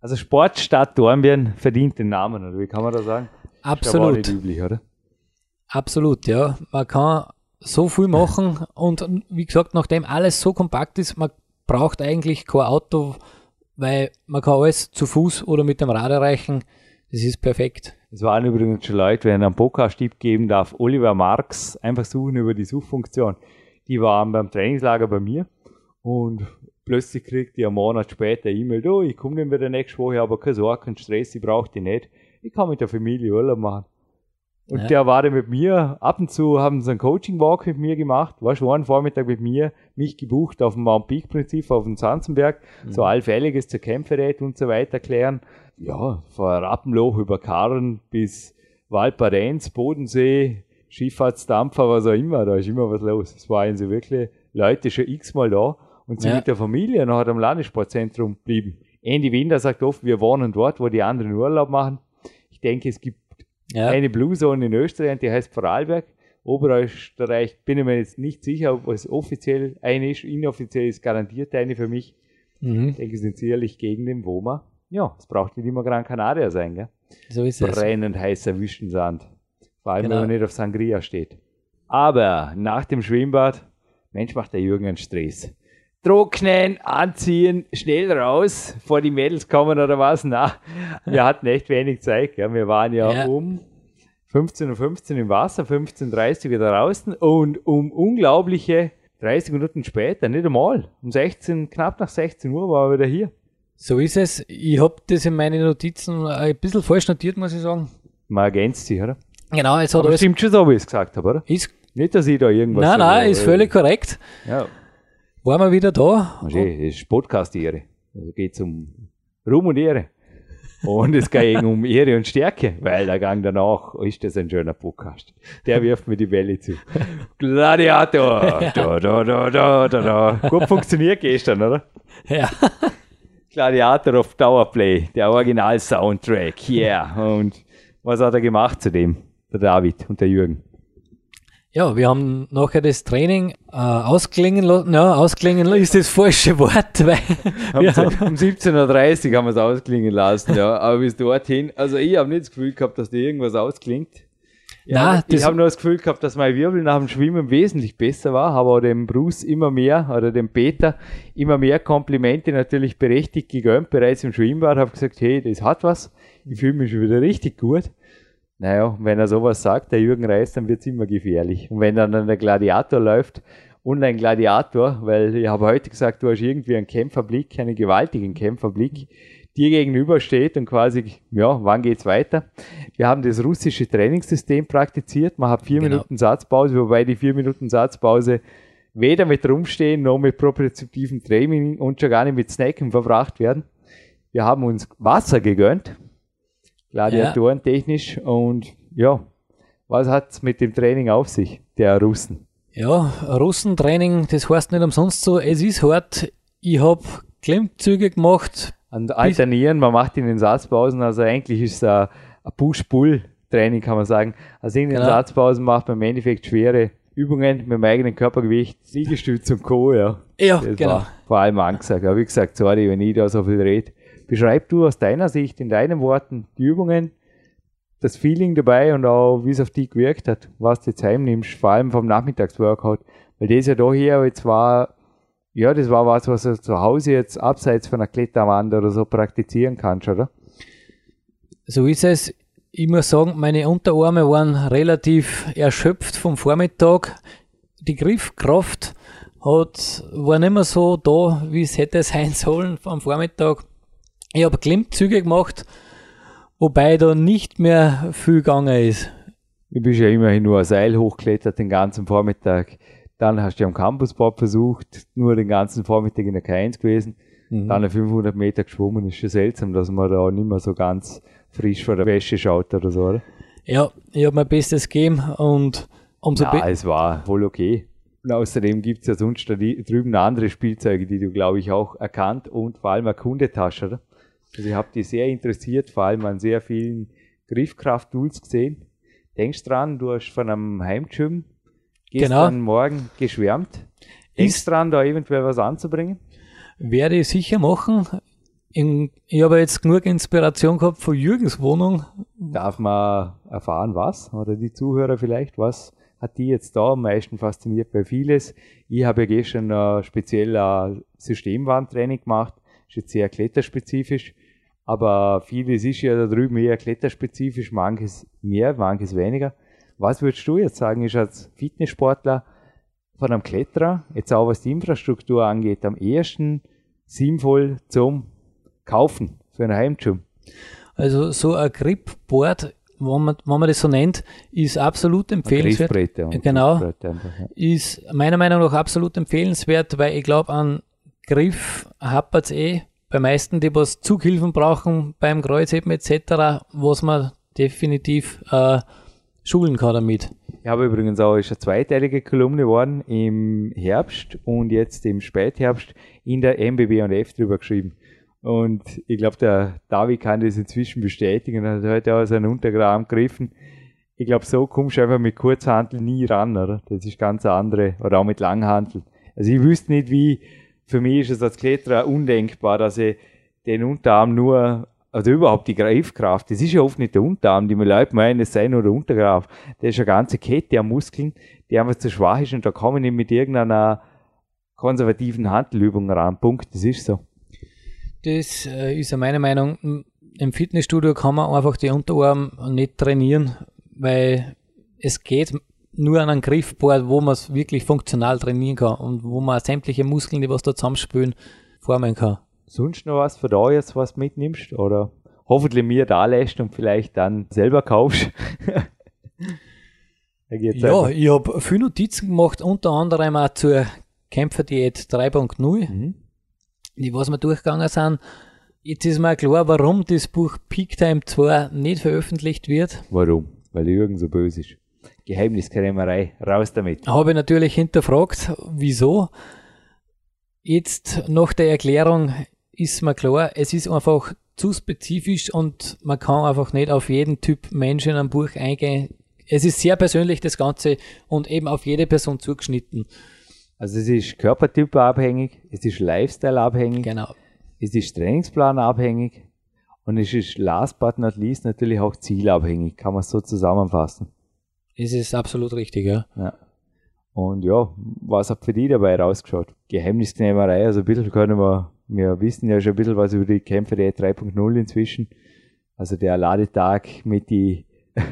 Also Sportstadt Dornbirn verdient den Namen, oder wie kann man das sagen? Ist Absolut. nicht üblich, oder? Absolut, ja. Man kann so viel machen und wie gesagt, nachdem alles so kompakt ist, man braucht eigentlich kein Auto, weil man kann alles zu Fuß oder mit dem Rad erreichen. Das ist perfekt. Es waren übrigens schon Leute, wenn einen Podcast-Tipp geben darf, Oliver Marx, einfach suchen über die Suchfunktion. Die waren beim Trainingslager bei mir und plötzlich kriegt ich einen Monat später eine E-Mail, oh, ich komme nicht mehr der nächste Woche, aber keine Sorge, kein Stress, ich brauche die nicht. Ich kann mit der Familie Urlaub machen. Und Ja. der war dann mit mir, ab und zu haben sie einen Coaching-Walk mit mir gemacht, war schon einen Vormittag mit mir, mich gebucht auf dem Mount Peak Prinzip, auf dem Zanzenberg, so allfälliges zur Kämpferät und so weiter klären. Ja, von Rappenloch über Karren bis Valparenz, Bodensee, Schifffahrtsdampfer, was auch immer, da ist immer was los. Es waren sie wirklich Leute schon x-mal da und sind Ja. mit der Familie noch am Landessportzentrum geblieben. Andy Winder sagt oft, wir wohnen dort, wo die anderen Urlaub machen. Ich denke, es gibt Ja, eine Blue Zone in Österreich, die heißt Vorarlberg. Oberösterreich bin ich mir jetzt nicht sicher, ob es offiziell eine ist. Inoffiziell ist garantiert eine für mich. mhm. Ich denke, es sind sicherlich gegen den Woma. Ja, es braucht nicht immer Gran Canaria sein, gell? so ist es. Brennend heißer Wüstensand. Vor allem, Genau. wenn man nicht auf Sangria steht. Aber nach dem Schwimmbad, Mensch, macht der Jürgen einen Stress. Trocknen, anziehen, schnell raus, vor die Mädels kommen oder was? Na, wir hatten echt wenig Zeit. Gell? Wir waren ja, Ja. um 15.15 Uhr im Wasser, 15.30 Uhr wieder draußen und um unglaubliche 30 Minuten später, nicht einmal, um 16, knapp nach 16 Uhr war er wieder hier. So ist es. Ich habe das in meinen Notizen ein bisschen falsch notiert, muss ich sagen. Man ergänzt sich, oder? Genau, es hat Aber alles. stimmt schon so, wie ich es gesagt habe, oder? Ist, Nicht, dass ich da irgendwas. nein, nein, so, ist äh, völlig korrekt. Ja, Waren wir wieder da? das ist Podcast-Ehre. Also geht es um Ruhm und Ehre. Und es geht um Ehre und Stärke, weil der Gang danach ist das ein schöner Podcast. Der wirft mir die Bälle zu. Gladiator! Da, da, da, da, da, da. Gut funktioniert gestern, oder? Ja. Gladiator auf Dauerplay, der Original-Soundtrack, yeah. Und was hat er gemacht zu dem? Der David und der Jürgen. Ja, wir haben nachher das Training äh, ausklingen lassen. Ja, ausklingen lassen ist das falsche Wort, weil wir haben, um 17.30 Uhr haben wir es ausklingen lassen, ja. Aber bis dorthin, also ich habe nicht das Gefühl gehabt, dass da irgendwas ausklingt. Ja, ich das- habe nur das Gefühl gehabt, dass mein Wirbel nach dem Schwimmen wesentlich besser war, habe auch dem Bruce immer mehr oder dem Peter immer mehr Komplimente natürlich berechtigt gegönnt, bereits im Schwimmbad, habe gesagt, hey, das hat was, ich fühle mich schon wieder richtig gut. Naja, wenn er sowas sagt, der Jürgen Reis, dann wird's immer gefährlich. Und wenn dann der Gladiator läuft und ein Gladiator, weil ich habe heute gesagt, du hast irgendwie einen Kämpferblick, einen gewaltigen Kämpferblick, dir gegenüber steht und quasi, ja, wann geht's weiter? Wir haben das russische Trainingssystem praktiziert. Man hat vier Genau. Minuten Satzpause, wobei die vier Minuten Satzpause weder mit Rumstehen noch mit propriozeptivem Training und schon gar nicht mit Snacken verbracht werden. Wir haben uns Wasser gegönnt, Gladiatoren technisch und ja, was hat's mit dem Training auf sich, der Russen? ja, Russentraining, das heißt nicht umsonst so, es ist hart. Ich habe Klimmzüge gemacht. Und alternieren, man macht in den Satzpausen, also eigentlich ist es ein, Push-Pull-Training, kann man sagen. Also in den Genau. Satzpausen macht man im Endeffekt schwere Übungen mit dem eigenen Körpergewicht, Liegestütz und Co. Ja, Ja, das genau. vor allem angesagt. Aber wie gesagt, sorry, wenn ich da so viel rede. Beschreib du aus deiner Sicht, in deinen Worten, die Übungen, das Feeling dabei und auch, wie es auf dich gewirkt hat, was du jetzt heimnimmst, vor allem vom Nachmittagsworkout. Weil das ja da hier jetzt war, ja, das war was, was du zu Hause jetzt abseits von einer Kletterwand oder so praktizieren kannst, oder? So ist es. Ich muss sagen, meine Unterarme waren relativ erschöpft vom Vormittag. Die Griffkraft hat, war nicht mehr so da, wie es hätte sein sollen am Vormittag. Ich habe Klimmzüge gemacht, wobei da nicht mehr viel gegangen ist. Du bist ja immerhin nur ein Seil hochklettert den ganzen Vormittag. Dann hast du am Campusboard versucht, nur den ganzen Vormittag in der K1 gewesen. Dann eine 500 Meter geschwommen. Ist schon seltsam, dass man da nicht mehr so ganz frisch vor der Wäsche schaut oder so, oder? Ja, ich habe mein Bestes gegeben und umso Ja, be- es war voll okay. Und außerdem gibt's ja sonst da drüben andere Spielzeuge, die du, glaube ich, auch erkannt und vor allem eine Kundetasche, oder? Also ich habe die sehr interessiert, vor allem an sehr vielen Griffkraft-Tools gesehen. Denkst dran, du hast von einem Heimgym gestern Genau. Morgen geschwärmt. Denkst Ist- dran, da eventuell was anzubringen? werde ich sicher machen. In, ich habe jetzt genug Inspiration gehabt von Jürgens Wohnung. Darf man erfahren, was? Oder die Zuhörer vielleicht, was hat die jetzt da am meisten fasziniert bei vieles? Ich habe ja gestern äh, speziell ein Systemwarntraining gemacht, ist jetzt sehr kletterspezifisch, aber vieles ist ja da drüben eher kletterspezifisch, manches mehr, manches weniger. Was würdest du jetzt sagen, ist als Fitnesssportler von einem Kletterer, jetzt auch was die Infrastruktur angeht, am ehesten sinnvoll zum Kaufen für ein Heimgym? Also so ein Gripboard, wenn man, wenn man das so nennt, ist absolut empfehlenswert. Griffbretter Genau. Griffbretter einfach, ja. Ist meiner Meinung nach absolut empfehlenswert, weil ich glaube, an Griff hapert es eh bei meisten, die was Zughilfen brauchen beim Kreuzheben etc., was man definitiv äh, schulen kann damit. Ich habe übrigens auch eine zweiteilige Kolumne geworden im Herbst und jetzt im Spätherbst in der MBB und F drüber geschrieben. Und ich glaube, der David kann das inzwischen bestätigen. Er hat heute auch seinen Untergraben gegriffen. Ich glaube, so kommst du einfach mit Kurzhantel nie ran, oder? Das ist ganz andere, oder auch mit Langhantel. Also ich wüsste nicht, wie, für mich ist es als Kletterer undenkbar, dass ich den Unterarm nur, also überhaupt die Greifkraft, das ist ja oft nicht der Unterarm, die Leute meinen, es sei nur der Untergraf. Das ist eine ganze Kette an Muskeln, die einfach zu schwach ist und da komme ich nicht mit irgendeiner konservativen Handelübung ran. Punkt, das ist so. Das äh, ist ja meine Meinung. Im Fitnessstudio kann man einfach die Unterarm nicht trainieren, weil es geht nur an einem Griffboard, wo man es wirklich funktional trainieren kann und wo man sämtliche Muskeln, die was da zusammenspülen, formen kann. Sonst noch was für da jetzt, was mitnimmst? Oder hoffentlich mir da lässt und vielleicht dann selber kaufst? Ja, einfach. ich habe viele Notizen gemacht, unter anderem auch zur Kämpferdiät 3.0, Mhm. die was wir durchgegangen sind. Jetzt ist mir klar, warum das Buch Peak Time 2 nicht veröffentlicht wird. Warum? Weil Jürgen so böse ist. Geheimniskrämerei, raus damit. Habe ich natürlich hinterfragt, wieso. Jetzt nach der Erklärung ist mir klar, es ist einfach zu spezifisch und man kann einfach nicht auf jeden Typ Mensch in einem Buch eingehen. Es ist sehr persönlich das Ganze und eben auf jede Person zugeschnitten. Also es ist Körpertyp abhängig, es ist Lifestyle abhängig, Genau. es ist Trainingsplan abhängig und es ist last but not least natürlich auch zielabhängig, kann man so zusammenfassen. Es ist absolut richtig, ja. Ja. Und ja, was hat für die dabei rausgeschaut? Geheimniskrämerei, also ein bisschen können wir, wir wissen ja schon ein bisschen was über die Kämpfe der 3.0 inzwischen. Also der Ladetag mit die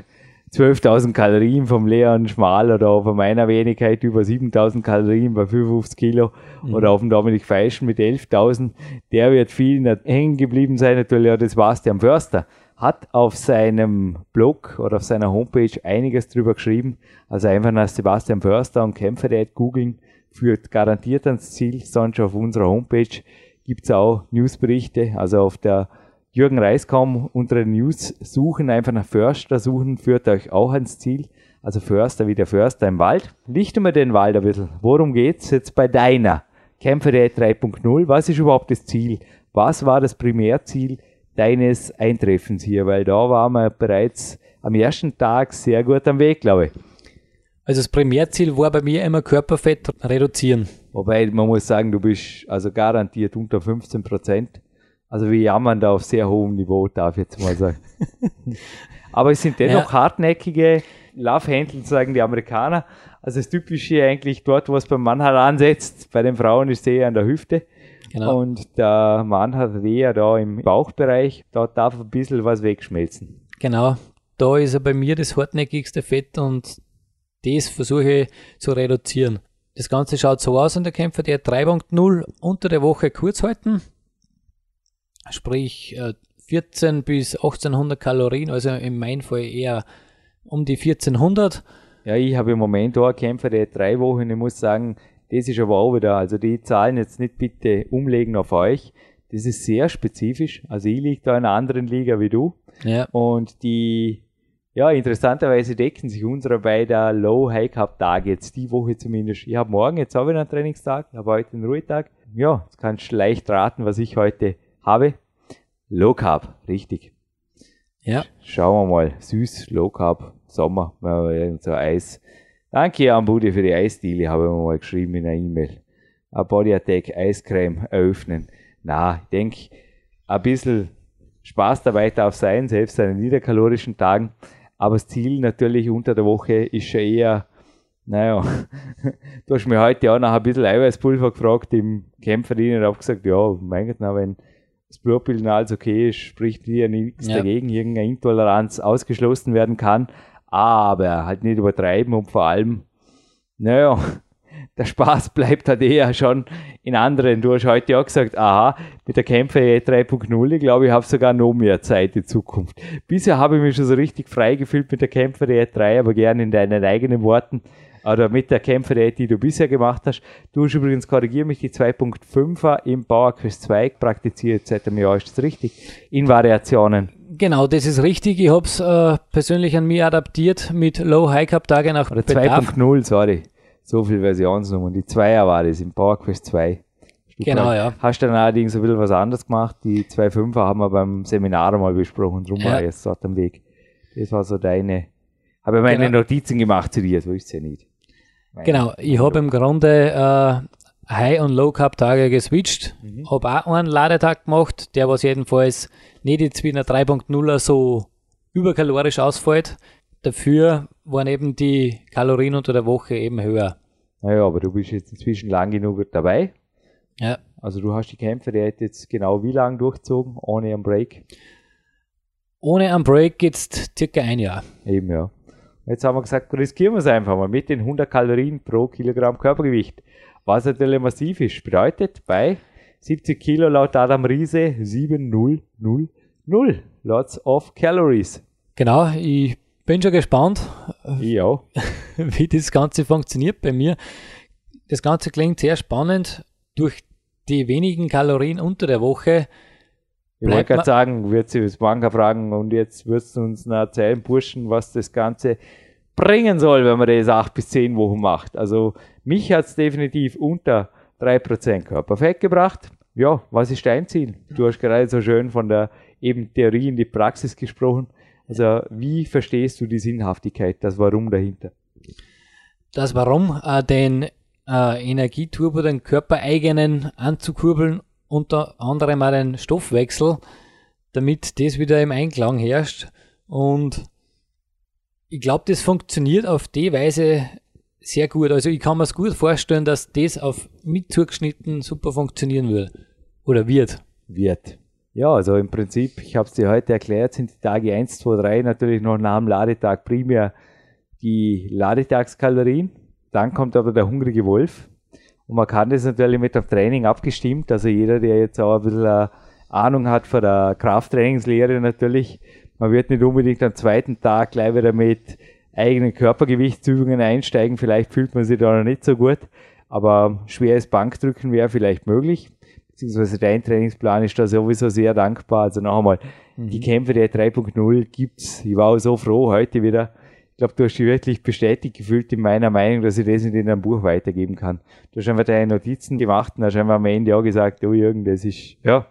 12.000 Kalorien vom Leon Schmal oder auf meiner Wenigkeit über 7.000 Kalorien bei 55 Kilo oder auf dem Dominik Feischen mit 11.000. Der wird vielen hängen geblieben sein, natürlich auch das Bastian Förster hat auf seinem Blog oder auf seiner Homepage einiges drüber geschrieben. Also einfach nach Sebastian Förster und Kämpferdiät googeln, führt garantiert ans Ziel. Sonst auf unserer Homepage gibt's auch Newsberichte. Also auf der Jürgen Reiskom unter den News suchen, einfach nach Förster suchen, führt euch auch ans Ziel. Also Förster wie der Förster im Wald. Lichten wir den Wald ein bisschen. Worum geht's jetzt bei deiner Kämpferdiät 3.0? Was ist überhaupt das Ziel? Was war das Primärziel deines Eintreffens hier? Weil da waren wir bereits am ersten Tag sehr gut am Weg, glaube ich. Also das Primärziel war bei mir immer Körperfett reduzieren. Wobei man muss sagen, du bist also garantiert unter 15 Prozent. Also wir jammern da auf sehr hohem Niveau, darf ich jetzt mal sagen. Aber es sind dennoch Ja. hartnäckige Love-Handles, sagen die Amerikaner. Also das Typische eigentlich dort, wo es beim Mann halt ansetzt. Bei den Frauen ist es eher an der Hüfte. Genau. Und der Mann hat eher da im Bauchbereich. Dort darf ein bisschen was wegschmelzen. Genau. Da ist er bei mir das hartnäckigste Fett und das versuche ich zu reduzieren. Das Ganze schaut so aus in der Kämpfer, der 3.0 unter der Woche kurz halten. Sprich äh, 14 bis 1800 Kalorien, also in meinem Fall eher um die 1400. Ja, ich habe im Moment auch Kämpfer, der drei Wochen. Ich muss sagen, das ist aber auch wieder, also die Zahlen jetzt nicht bitte umlegen auf euch. Das ist sehr spezifisch. Also ich liege da in einer anderen Liga wie du. Ja, Und die, ja, interessanterweise decken sich unsere beiden Low-High-Cup-Tage jetzt die Woche zumindest. Ich habe morgen jetzt auch wieder einen Trainingstag, ich habe heute einen Ruhetag. Ja, jetzt kannst du leicht raten, was ich heute habe. Low Carb, richtig. ja. Schauen wir mal. Süß, Low Carb, Sommer, irgend so Eis. Danke, Ambudi, für die Eisdiele, habe ich mir mal geschrieben in einer E-Mail. Ein Body Attack Eiscreme eröffnen. Na, ich denke, ein bisschen Spaß dabei darf sein, selbst an den niederkalorischen Tagen. Aber das Ziel natürlich unter der Woche ist schon eher, naja, du hast mir heute auch nach ein bisschen Eiweißpulver gefragt im Kämpferin und habe gesagt, ja, mein Gott, wenn das Blutbild alles okay ist, spricht hier nichts Ja. dagegen, irgendeine Intoleranz ausgeschlossen werden kann, aber halt nicht übertreiben und vor allem, naja, der Spaß bleibt halt eher schon in anderen. Du hast heute auch gesagt, aha, mit der Kämpfer 3.0, ich glaube, ich habe sogar noch mehr Zeit in Zukunft. Bisher habe ich mich schon so richtig frei gefühlt mit der Kämpfer 3, aber gerne in deinen eigenen Worten oder mit der Kämpfer, die du bisher gemacht hast. Du hast übrigens, korrigiere mich, die 2.5er im Power Quest 2 praktiziert seit einem Jahr, ist das richtig? In Variationen. Genau, das ist richtig. Ich habe es äh, persönlich an mir adaptiert mit Low-High-Cup-Tage nach Oder 2.0, sorry. So viel Versionsnummern. Die 2er war das im Power Quest 2. Du Genau, ja. Hast dann allerdings ein bisschen was anderes gemacht. Die 2.5er haben wir beim Seminar mal besprochen. Drum Ja. war jetzt dort am Weg. Das war so deine. Habe meine Genau. Notizen gemacht zu dir, so ist es ja nicht. Meine- Genau, ich habe im Grunde äh, High- und Low-Cup-Tage geswitcht. Habe auch einen Ladetag gemacht, der was jedenfalls nicht jetzt wie in der 3.0er so überkalorisch ausfällt. Dafür waren eben die Kalorien unter der Woche eben höher. Naja, aber du bist jetzt inzwischen lang genug dabei. Ja, Also du hast die Kämpfe, der hat jetzt genau wie lang durchzogen, ohne einen Break. ohne einen Break jetzt circa ein Jahr. Eben, ja. Jetzt haben wir gesagt, riskieren wir es einfach mal mit den 100 Kalorien pro Kilogramm Körpergewicht. Was natürlich massiv ist. Bedeutet bei 70 Kilo laut Adam Riese 7000 Lots of Calories. Genau, ich bin schon gespannt, auch. wie das Ganze funktioniert bei mir. Das Ganze klingt sehr spannend. Durch die wenigen Kalorien unter der Woche Ich wollte gerade sagen, wird sie das Manga fragen und jetzt wirst du uns noch erzählen, Burschen, was das Ganze bringen soll, wenn man das acht bis zehn Wochen macht. Also mich hat es definitiv unter 3% Körperfett gebracht. Ja, was ist dein Ziel? Du hast gerade so schön von der eben Theorie in die Praxis gesprochen. Also wie verstehst du die Sinnhaftigkeit, das Warum dahinter? das Warum, äh, den äh, Energieturbo, den körpereigenen anzukurbeln, unter anderem auch den Stoffwechsel, damit das wieder im Einklang herrscht. Und ich glaube, das funktioniert auf die Weise sehr gut. Also ich kann mir es gut vorstellen, dass das auf mit zugeschnitten super funktionieren will. Oder wird. wird. Ja, also im Prinzip, ich habe es dir heute erklärt, sind die Tage 1, 2, 3 natürlich noch nach dem Ladetag primär die Ladetagskalorien. Dann kommt aber der hungrige Wolf. Und man kann das natürlich mit dem Training abgestimmt. Also jeder, der jetzt auch ein bisschen äh, Ahnung hat von der Krafttrainingslehre natürlich, man wird nicht unbedingt am zweiten Tag gleich wieder mit eigenen Körpergewichtsübungen einsteigen. Vielleicht fühlt man sich da noch nicht so gut. Aber schweres Bankdrücken wäre vielleicht möglich beziehungsweise dein Trainingsplan ist da sowieso sehr dankbar. Also noch einmal, die Kämpfe der 3.0 gibt's. Ich war auch so froh heute wieder. Ich glaube, du hast dich wirklich bestätigt gefühlt in meiner Meinung, dass ich das nicht in einem Buch weitergeben kann. Du hast einfach deine Notizen gemacht und hast einfach am Ende auch gesagt, oh Jürgen, das ist, ja,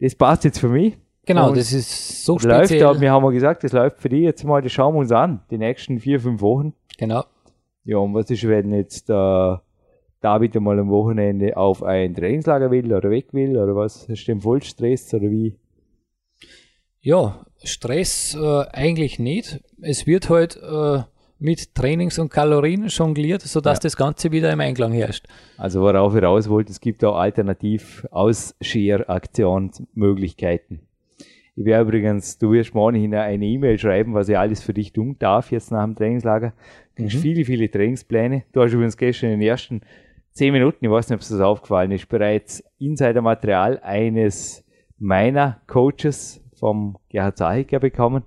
das passt jetzt für mich. Genau, Und das ist so läuft, speziell. aber wir haben ja gesagt, das läuft für dich jetzt mal, das schauen wir uns an, die nächsten vier, fünf Wochen. Genau. Ja, und was ist, wenn jetzt äh, David einmal am Wochenende auf ein Trainingslager will oder weg will oder was? Hast du den Vollstress oder wie? Ja, Stress äh, eigentlich nicht. Es wird halt äh, mit Trainings und Kalorien jongliert, sodass Ja. das Ganze wieder im Einklang herrscht. Also worauf ich raus wollte, es gibt auch alternativ Ausshare-Aktionsmöglichkeiten. Ich werde übrigens, du wirst morgen hin eine E-Mail schreiben, was ich alles für dich tun darf jetzt nach dem Trainingslager. Du kriegst viele, viele Trainingspläne. Du hast übrigens gestern den ersten zehn Minuten, ich weiß nicht, ob es das aufgefallen ist, bereits Insider-Material eines meiner Coaches vom Gerhard Zahiger bekommen.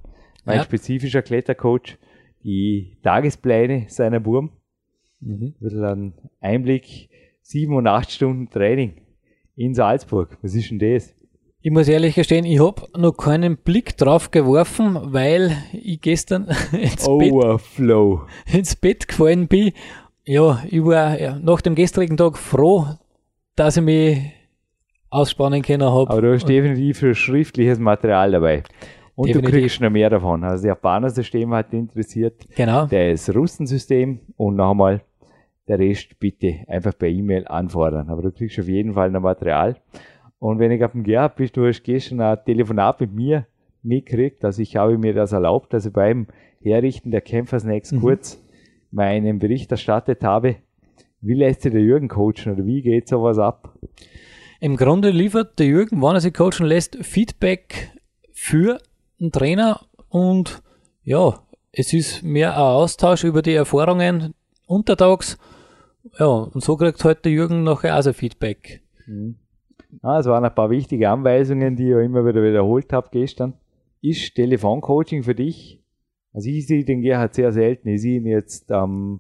Mein Ja. spezifischer Klettercoach. Die Tagespläne seiner Burm. Mhm. Ein bisschen ein Einblick. Sieben und acht Stunden Training in Salzburg. Was ist denn das? Ich muss ehrlich gestehen, ich habe noch keinen Blick drauf geworfen, weil ich gestern ins. Bett, ins Bett gefallen bin. Ja, ich war ja, nach dem gestrigen Tag froh, dass ich mich ausspannen können habe. Aber du hast definitiv für schriftliches Material dabei. Und Definitiv. du kriegst noch mehr davon. Also, das Japaner-System hat dich interessiert. Genau. Das Russensystem und noch einmal der Rest bitte einfach per E-Mail anfordern. Aber du kriegst auf jeden Fall noch Material. Und wenn ich auf dem Gerhard bist, du hast gestern ein Telefonat mit mir mitgekriegt, also ich habe mir das erlaubt, dass ich beim Herrichten der Kämpfersnacks kurz meinen Bericht erstattet habe. Wie lässt sich der Jürgen coachen oder wie geht sowas ab? Im Grunde liefert der Jürgen, wann er sich coachen lässt, Feedback für den Trainer und ja, es ist mehr ein Austausch über die Erfahrungen untertags Ja, und so kriegt halt der Jürgen nachher also Feedback. Ah, es waren ein paar wichtige Anweisungen, die ich immer wieder wiederholt habe gestern. Ist Telefoncoaching für dich? Also ich sehe den Gerhard sehr selten. Ich sehe ihn jetzt ähm,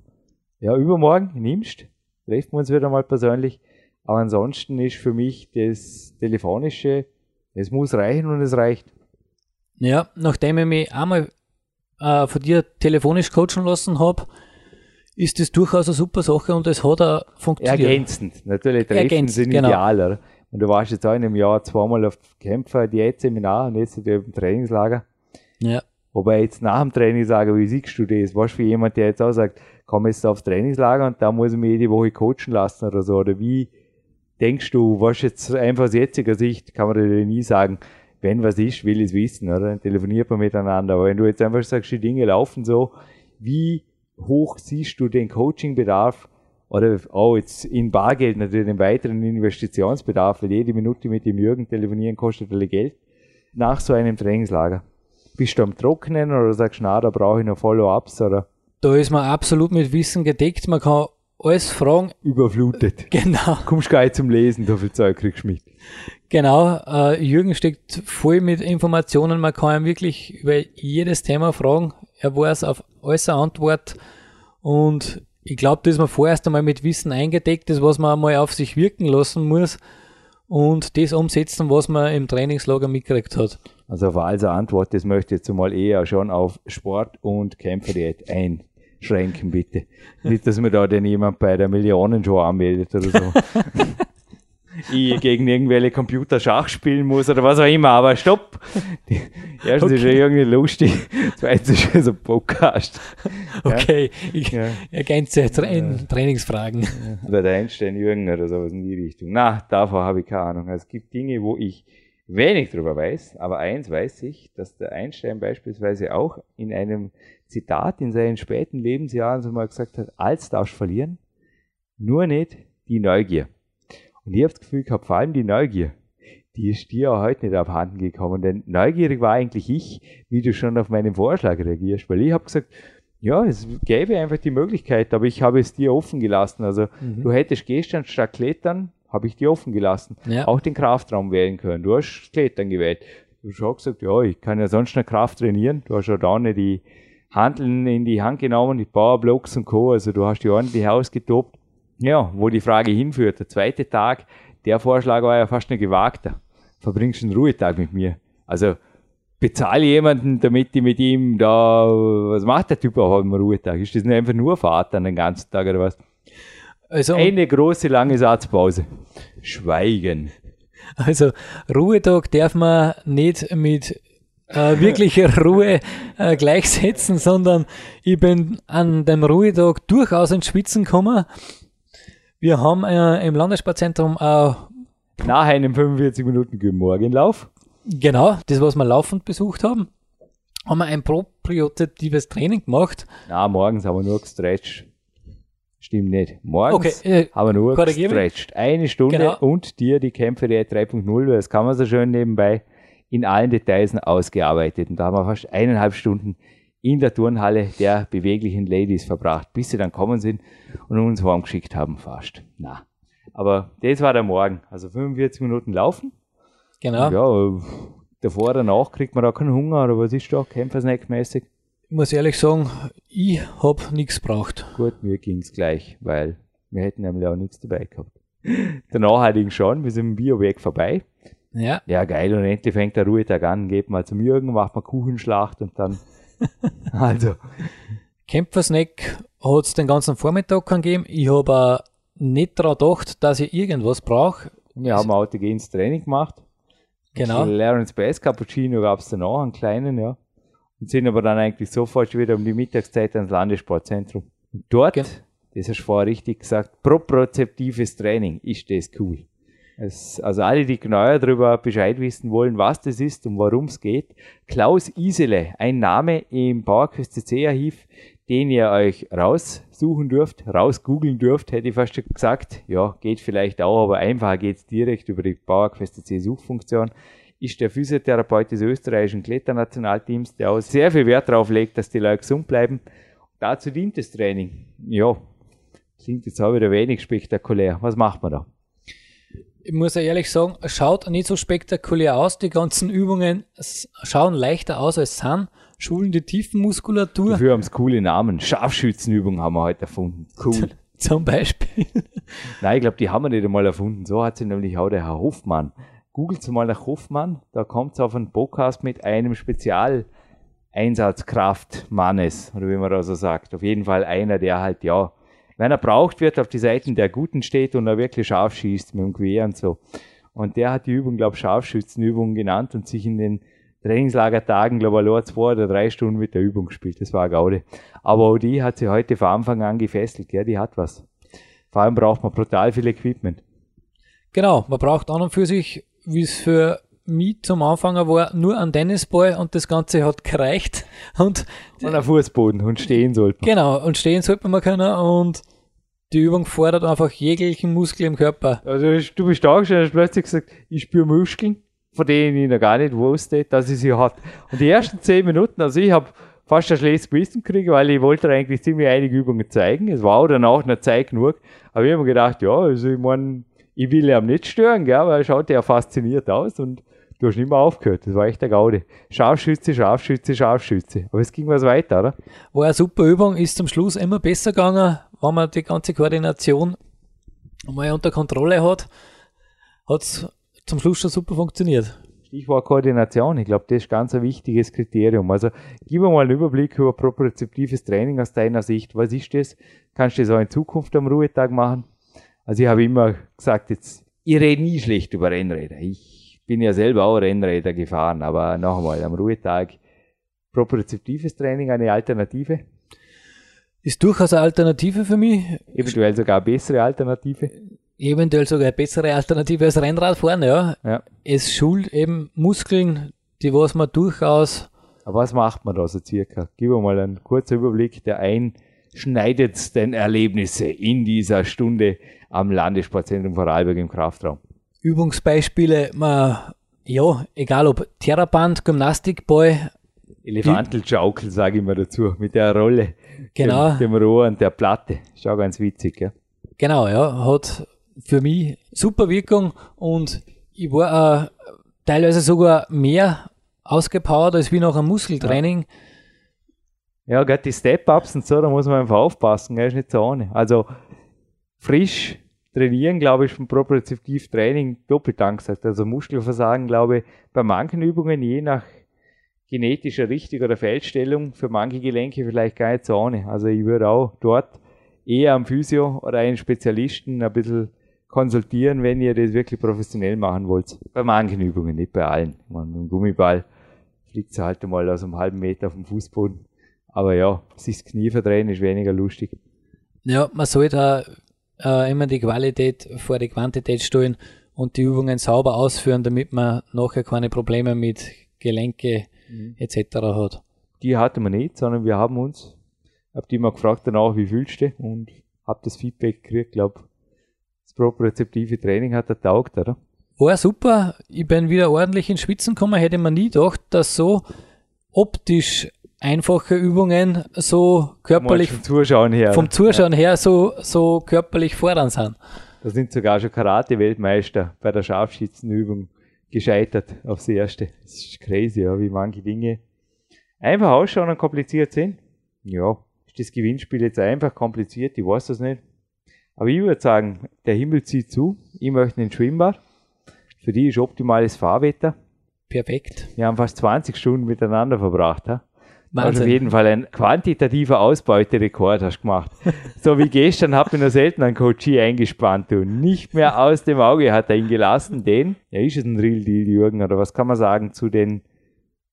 ja, übermorgen in Imst. Treffen wir uns wieder mal persönlich. Aber ansonsten ist für mich das Telefonische, es muss reichen und es reicht. Ja, nachdem ich mich einmal äh, von dir telefonisch coachen lassen habe, ist das durchaus eine super Sache und es hat auch funktioniert. Ergänzend. Natürlich Treffen Ergänzend, sind genau. ideal, oder? Und du warst jetzt auch in einem Jahr zweimal auf Kämpfer, Diätseminar und jetzt im Trainingslager. Ja. Wobei jetzt nach dem Trainingslager, wie siehst du das? Was für jemand, der jetzt auch sagt, komm jetzt aufs Trainingslager und da muss ich mich jede Woche coachen lassen oder so? Oder wie denkst du, was jetzt einfach aus jetziger Sicht, kann man dir nie sagen, wenn was ist, will ich es wissen, oder? Dann telefoniert man miteinander. Aber wenn du jetzt einfach sagst, die Dinge laufen so, wie hoch siehst du den Coachingbedarf oder auch jetzt in Bargeld natürlich den weiteren Investitionsbedarf, weil jede Minute mit dem Jürgen telefonieren kostet alle Geld, nach so einem Trainingslager? Bist du am Trocknen oder sagst du, na, da brauche ich noch Follow-ups oder Da ist man absolut mit Wissen gedeckt. Man kann alles fragen. überflutet? Genau, Kommst gar nicht zum Lesen, so viel Zeug kriegst du mit. genau. Äh, Jürgen steckt voll mit Informationen. Man kann ihn wirklich über jedes Thema fragen. Er weiß auf alles eine Antwort. Und ich glaube, dass man vorerst einmal mit Wissen eingedeckt ist, was man einmal auf sich wirken lassen muss und das umsetzen, was man im Trainingslager mitgekriegt hat. Also auf also Antwort, das möchte ich jetzt mal eher schon auf Sport und Kämpferdiät einschränken, bitte. Nicht, dass mir da denn jemand bei der Millionenshow anmeldet oder so. ich gegen irgendwelche Computer Schach spielen muss oder was auch immer, aber stopp! Erstens ist ja irgendwie lustig, zweitens ist es ein Podcast. Okay, ich Ja. ergänze Tra Trainingsfragen. Oder der Einstein Jürgen oder sowas in die Richtung. Na, davor habe ich keine Ahnung. Es gibt Dinge, wo ich wenig drüber weiß, aber eins weiß ich, dass der Einstein beispielsweise auch in einem Zitat in seinen späten Lebensjahren so mal gesagt hat, alles darfst verlieren, nur nicht die Neugier. Und ich habe das Gefühl gehabt, vor allem die Neugier, die ist dir auch heute nicht abhanden gekommen, denn neugierig war eigentlich ich, wie du schon auf meinen Vorschlag reagierst, weil ich habe gesagt, ja, es gäbe einfach die Möglichkeit, aber ich habe es dir offen gelassen. Also du hättest gestern statt Klettern, habe ich dir offen gelassen, Ja. auch den Kraftraum wählen können. Du hast Klettern gewählt. Du hast auch gesagt, ja, ich kann ja sonst noch Kraft trainieren. Du hast ja da nicht die Handeln in die Hand genommen, die Powerblocks und Co. Also du hast die ordentlich ausgetobt. Ja, wo die Frage hinführt. Der zweite Tag, der Vorschlag war ja fast ein gewagter. Verbringst du einen Ruhetag mit mir. Also bezahle jemanden, damit ich mit ihm da, was macht der Typ auch am Ruhetag? Ist das nicht einfach nur Fahrt dann den ganzen Tag oder was? Also, Eine große lange Satzpause. Schweigen. also Ruhetag darf man nicht mit äh, wirklicher Ruhe äh, gleichsetzen, sondern ich bin an dem Ruhetag durchaus ins Schwitzen gekommen. Wir haben äh, im Landessportzentrum auch Nach einem 45 Minuten Morgenlauf. Genau, das, was wir laufend besucht haben, haben wir ein propriozeptives Training gemacht. Na, morgens haben wir nur gestretcht. Stimmt nicht. Morgens Okay, äh, haben wir nur gestretcht. Eine Stunde Genau. und dir die Kämpfe der 3.0, das kann man so schön nebenbei in allen Details ausgearbeitet. Und da haben wir fast eineinhalb Stunden in der Turnhalle der beweglichen Ladies verbracht, bis sie dann kommen sind und uns heimgeschickt haben fast. Na. Aber das war der Morgen. Also 45 Minuten laufen. Genau. Ja, davor, danach kriegt man da keinen Hunger oder was ist da, Kämpfersnack-mäßig? Ich muss ehrlich sagen, ich hab nichts braucht. Gut, mir ging's gleich, weil wir hätten nämlich auch nichts dabei gehabt. Danach hatte ich schon, wir sind im Bioweg vorbei. Ja, Ja, geil, und endlich fängt der Ruhetag an, geht mal zum Jürgen, macht mal Kuchenschlacht und dann, also, Kämpfersnack hat es den ganzen Vormittag kann geben. Ich habe auch nicht daran gedacht, dass ich irgendwas brauche. wir haben autogenes Training gemacht. Genau. Lawrence Bass Cappuccino gab's danach, einen kleinen, ja. Und sind aber dann eigentlich sofort schon wieder um die Mittagszeit ans Landessportzentrum. Und dort, Gen- das hast du vorher richtig gesagt, propriozeptives Training, ist das cool. Es, also alle, die genauer darüber Bescheid wissen wollen, was das ist und worum es geht. Klaus Isele, ein Name im PowerQuest CC Archiv, den ihr euch raussuchen dürft, rausgoogeln dürft, hätte ich fast schon gesagt. Ja, geht vielleicht auch, aber einfacher geht's direkt über die PowerQuest CC Suchfunktion. Ist der Physiotherapeut des österreichischen Kletternationalteams, der auch sehr viel Wert darauf legt, dass die Leute gesund bleiben. Dazu dient das Training. Ja, Klingt jetzt auch wieder wenig spektakulär. Was macht man da? Ich muss ja ehrlich sagen, schaut nicht so spektakulär aus. Die ganzen Übungen schauen leichter aus als sind. Schulen die Tiefenmuskulatur Dafür haben es coole Namen. Scharfschützenübung haben wir heute erfunden. Cool. zum Beispiel. Nein, ich glaube, die haben wir nicht einmal erfunden. So hat sie nämlich auch der Herr Hoffmann. Googelt mal nach Hoffmann, da kommt es auf einen Podcast mit einem Spezialeinsatzkraftmannes, oder wie man da so sagt. Auf jeden Fall einer, der halt, ja, wenn er braucht wird, auf die Seiten der Guten steht und er wirklich scharf schießt mit dem Gewehr und so. Und der hat die Übung, glaube ich, Scharfschützenübung genannt und sich in den Trainingslagertagen, glaube ich, zwei oder drei Stunden mit der Übung gespielt. Das war eine Gaude. Aber auch die hat sie heute von Anfang an gefesselt, gell? die hat was. Vor allem braucht man brutal viel Equipment. Genau, man braucht an und für sich, wie es für mich zum Anfang war, nur einen Tennisball und das Ganze hat gereicht. Und Und ein Fußboden und stehen sollte man. genau, und stehen sollte man können und die Übung fordert einfach jeglichen Muskel im Körper. Also du bist da gestanden und hast plötzlich gesagt, ich spüre Muskeln, von denen ich noch gar nicht wusste, dass ich sie hat. Und die ersten zehn Minuten, also ich habe fast ein schlechtes Gewissen gekriegt, weil ich wollte eigentlich ziemlich einige Übungen zeigen. Es war auch danach noch Zeit genug. Aber ich habe mir gedacht, ja, also ich meine, ich will ihn nicht stören, gell, weil er schaut ja fasziniert aus und du hast nicht mehr aufgehört. Das war echt der Gaude. Scharfschütze, Scharfschütze, Scharfschütze. Aber es ging was weiter, oder? War eine super Übung, ist zum Schluss immer besser gegangen, wenn man die ganze Koordination mal unter Kontrolle hat, hat's zum Schluss schon super funktioniert. Stichwort Koordination, ich glaube, das ist ganz ein wichtiges Kriterium. Also gib mir mal einen Überblick über propriozeptives Training aus deiner Sicht. Was ist das? Kannst du das auch in Zukunft am Ruhetag machen? Also ich habe immer gesagt, jetzt, ich rede nie schlecht über Rennräder. Ich bin ja selber auch Rennräder gefahren, aber noch einmal, am Ruhetag propriozeptives Training eine Alternative, Ist durchaus eine Alternative für mich, eventuell sogar eine bessere Alternative. eventuell sogar eine bessere Alternative als Rennradfahren, ja. Ja. Es schult eben Muskeln, die was man durchaus, Aber was macht man da so circa? Gib mir mal einen kurzen Überblick der einschneidendsten Erlebnisse in dieser Stunde am Landessportzentrum Vorarlberg im Kraftraum. Übungsbeispiele, man, ja, egal ob Theraband, Gymnastikball, Elefantelschaukel, sage ich mal dazu, mit der Rolle, Genau. dem, dem Rohr und der Platte. Ist auch ganz witzig, ja. Genau, ja, hat für mich super Wirkung und ich war äh, teilweise sogar mehr ausgepowert als wie nach einem Muskeltraining. Ja, gerade die Step-Ups und so, da muss man einfach aufpassen, gell, ist nicht so ohne. Also frisch trainieren, glaube ich, vom propriozeptiv Training doppelt angesagt. Also Muskelversagen, glaube ich, bei manchen Übungen, je nach genetischer Richtig- oder Fehlstellung, für manche Gelenke vielleicht gar nicht so ohne. Also ich würde auch dort eher am Physio oder einen Spezialisten ein bisschen konsultieren, wenn ihr das wirklich professionell machen wollt. Bei manchen Übungen, nicht bei allen. Meine, mit dem Gummiball fliegt es halt einmal aus einem halben Meter auf dem Fußboden. Aber ja, sich das Knie verdrehen ist weniger lustig. Ja, man sollte äh, immer die Qualität vor die Quantität stellen und die Übungen sauber ausführen, damit man nachher keine Probleme mit Gelenke etc. hat. Die hatten wir nicht, sondern wir haben uns, hab die mal gefragt danach, wie fühlst du und hab das Feedback gekriegt, glaub, das propriozeptive Training hat er taugt, oder? War super, ich bin wieder ordentlich ins Schwitzen gekommen, hätte man nie gedacht, dass so optisch einfache Übungen so körperlich vom Zuschauen her. vom Zuschauen her so, so körperlich fordernd sind. Da sind sogar schon Karate-Weltmeister bei der Scharfschützenübung gescheitert aufs Erste. Das ist crazy, ja, wie manche Dinge einfach ausschauen und kompliziert sind. Ja, ist das Gewinnspiel jetzt einfach kompliziert? Ich weiß das nicht. Aber ich würde sagen, der Himmel zieht zu. Ich möchte ein Schwimmbad. Für die ist optimales Fahrwetter. Perfekt. Wir haben fast 20 Stunden miteinander verbracht. Ha? Also auf Wahnsinn. jeden Fall ein quantitativer Ausbeuterekord hast du gemacht. so wie gestern hat mir noch selten ein Coachie eingespannt und nicht mehr aus dem Auge hat er ihn gelassen, denn, ja, ist es ein Real Deal, Jürgen, oder was kann man sagen zu den,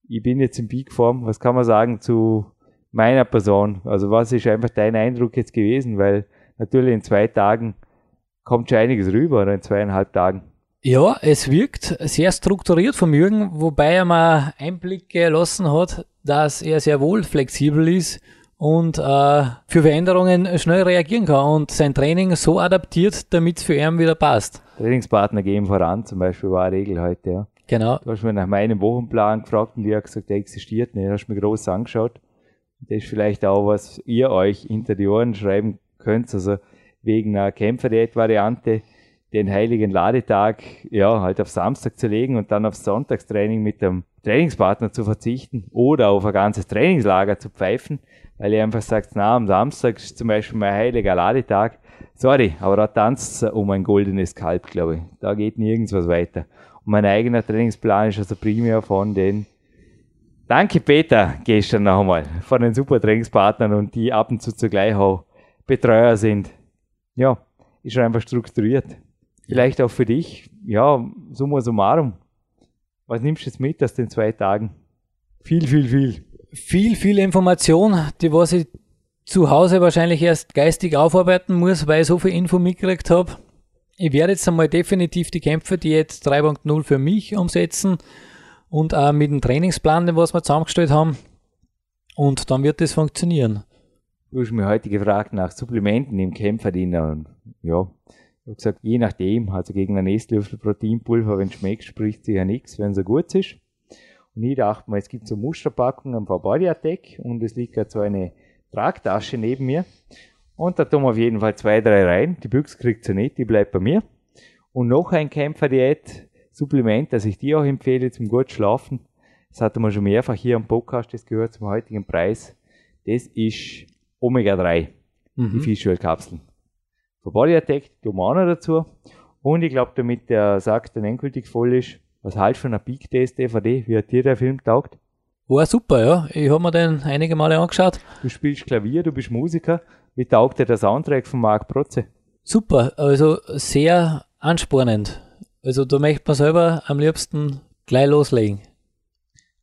ich bin jetzt in Peakform, was kann man sagen zu meiner Person? Also was ist einfach dein Eindruck jetzt gewesen? Weil natürlich in zwei Tagen kommt schon einiges rüber, oder in zweieinhalb Tagen. Ja, es wirkt sehr strukturiert vom Jürgen, wobei er mal Einblicke lassen hat, dass er sehr wohl flexibel ist und äh, für Veränderungen schnell reagieren kann und sein Training so adaptiert, damit es für ihn wieder passt. Trainingspartner gehen voran, zum Beispiel war eine Regel heute, ja. Genau. Du hast mir nach meinem Wochenplan gefragt und ich habe gesagt, der existiert nicht. Du hast mir groß angeschaut. Das ist vielleicht auch, was ihr euch hinter die Ohren schreiben könnt. Also wegen einer Kämpferdiät-Variante den heiligen Ladetag ja halt auf Samstag zu legen und dann aufs Sonntagstraining mit dem Trainingspartner zu verzichten oder auf ein ganzes Trainingslager zu pfeifen, weil ihr einfach sagt, na, am Samstag ist zum Beispiel mein heiliger Ladetag. Sorry, aber da tanzt um ein goldenes Kalb, glaube ich. Da geht nirgends was weiter. Und mein eigener Trainingsplan ist also primär von den Danke Peter gestern noch einmal von den super Trainingspartnern und die ab und zu zugleich auch Betreuer sind. Ja, ist schon einfach strukturiert. Vielleicht auch für dich, ja, summa summarum. Was nimmst du jetzt mit aus den zwei Tagen? Viel, viel, viel. Viel, viel Information, die was ich zu Hause wahrscheinlich erst geistig aufarbeiten muss, weil ich so viel Info mitgekriegt habe. Ich werde jetzt einmal definitiv die Kämpfe, die jetzt 3.0 für mich umsetzen und auch mit dem Trainingsplan, den was wir zusammengestellt haben. Und dann wird das funktionieren. Du hast mir heute gefragt nach Supplementen im Kämpferdiener und ja, habe gesagt, je nachdem, also gegen einen Esslöffel Proteinpulver, wenn es schmeckt, spricht sich ja nichts, wenn es so gut ist. Und ich dachte mir, es gibt so Musterpackungen am Body Attack und es liegt gerade so eine Tragtasche neben mir. Und da tun wir auf jeden Fall zwei, drei rein. Die Büchse kriegt sie nicht, die bleibt bei mir. Und noch ein Kämpferdiät-Supplement, das ich dir auch empfehle zum gut schlafen. Das hatten wir schon mehrfach hier am Podcast, das gehört zum heutigen Preis. Das ist Omega-3, Mhm. die Fischölkapseln. Für Body Attack auch noch dazu. Und ich glaube, damit der Sack dann endgültig voll ist, was halt von einer Peak Test DVD, wie hat dir der Film taugt? War super, ja. Ich habe mir den einige Male angeschaut. Du spielst Klavier, du bist Musiker. Wie taugt dir der Soundtrack von Marc Protze? Super, also sehr anspornend. Also da möchte man selber am liebsten gleich loslegen.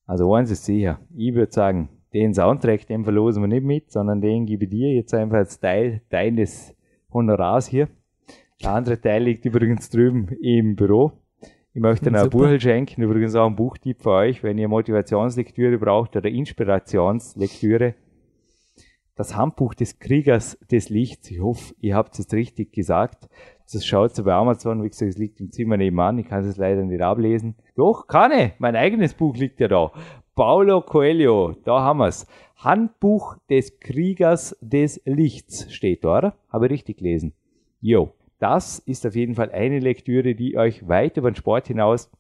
Also eins ist sicher, ich würde sagen, den Soundtrack, den verlosen wir nicht mit, sondern den gebe ich dir jetzt einfach als Teil deines Honorars hier. Der andere Teil liegt übrigens drüben im Büro. Ich möchte noch ein Super. Buch schenken, übrigens auch ein Buchtipp für euch, wenn ihr Motivationslektüre braucht oder Inspirationslektüre. Das Handbuch des Kriegers des Lichts. Ich hoffe, ihr habt es jetzt richtig gesagt. Das schaut ihr bei Amazon, wie gesagt, es liegt im Zimmer nebenan. Ich kann es leider nicht ablesen. Doch, kann ich. Mein eigenes Buch liegt ja da. Paulo Coelho, da haben wir's. Handbuch des Kriegers des Lichts steht da, oder? Habe ich richtig gelesen. Jo, das ist auf jeden Fall eine Lektüre, die euch weit über den Sport hinaus,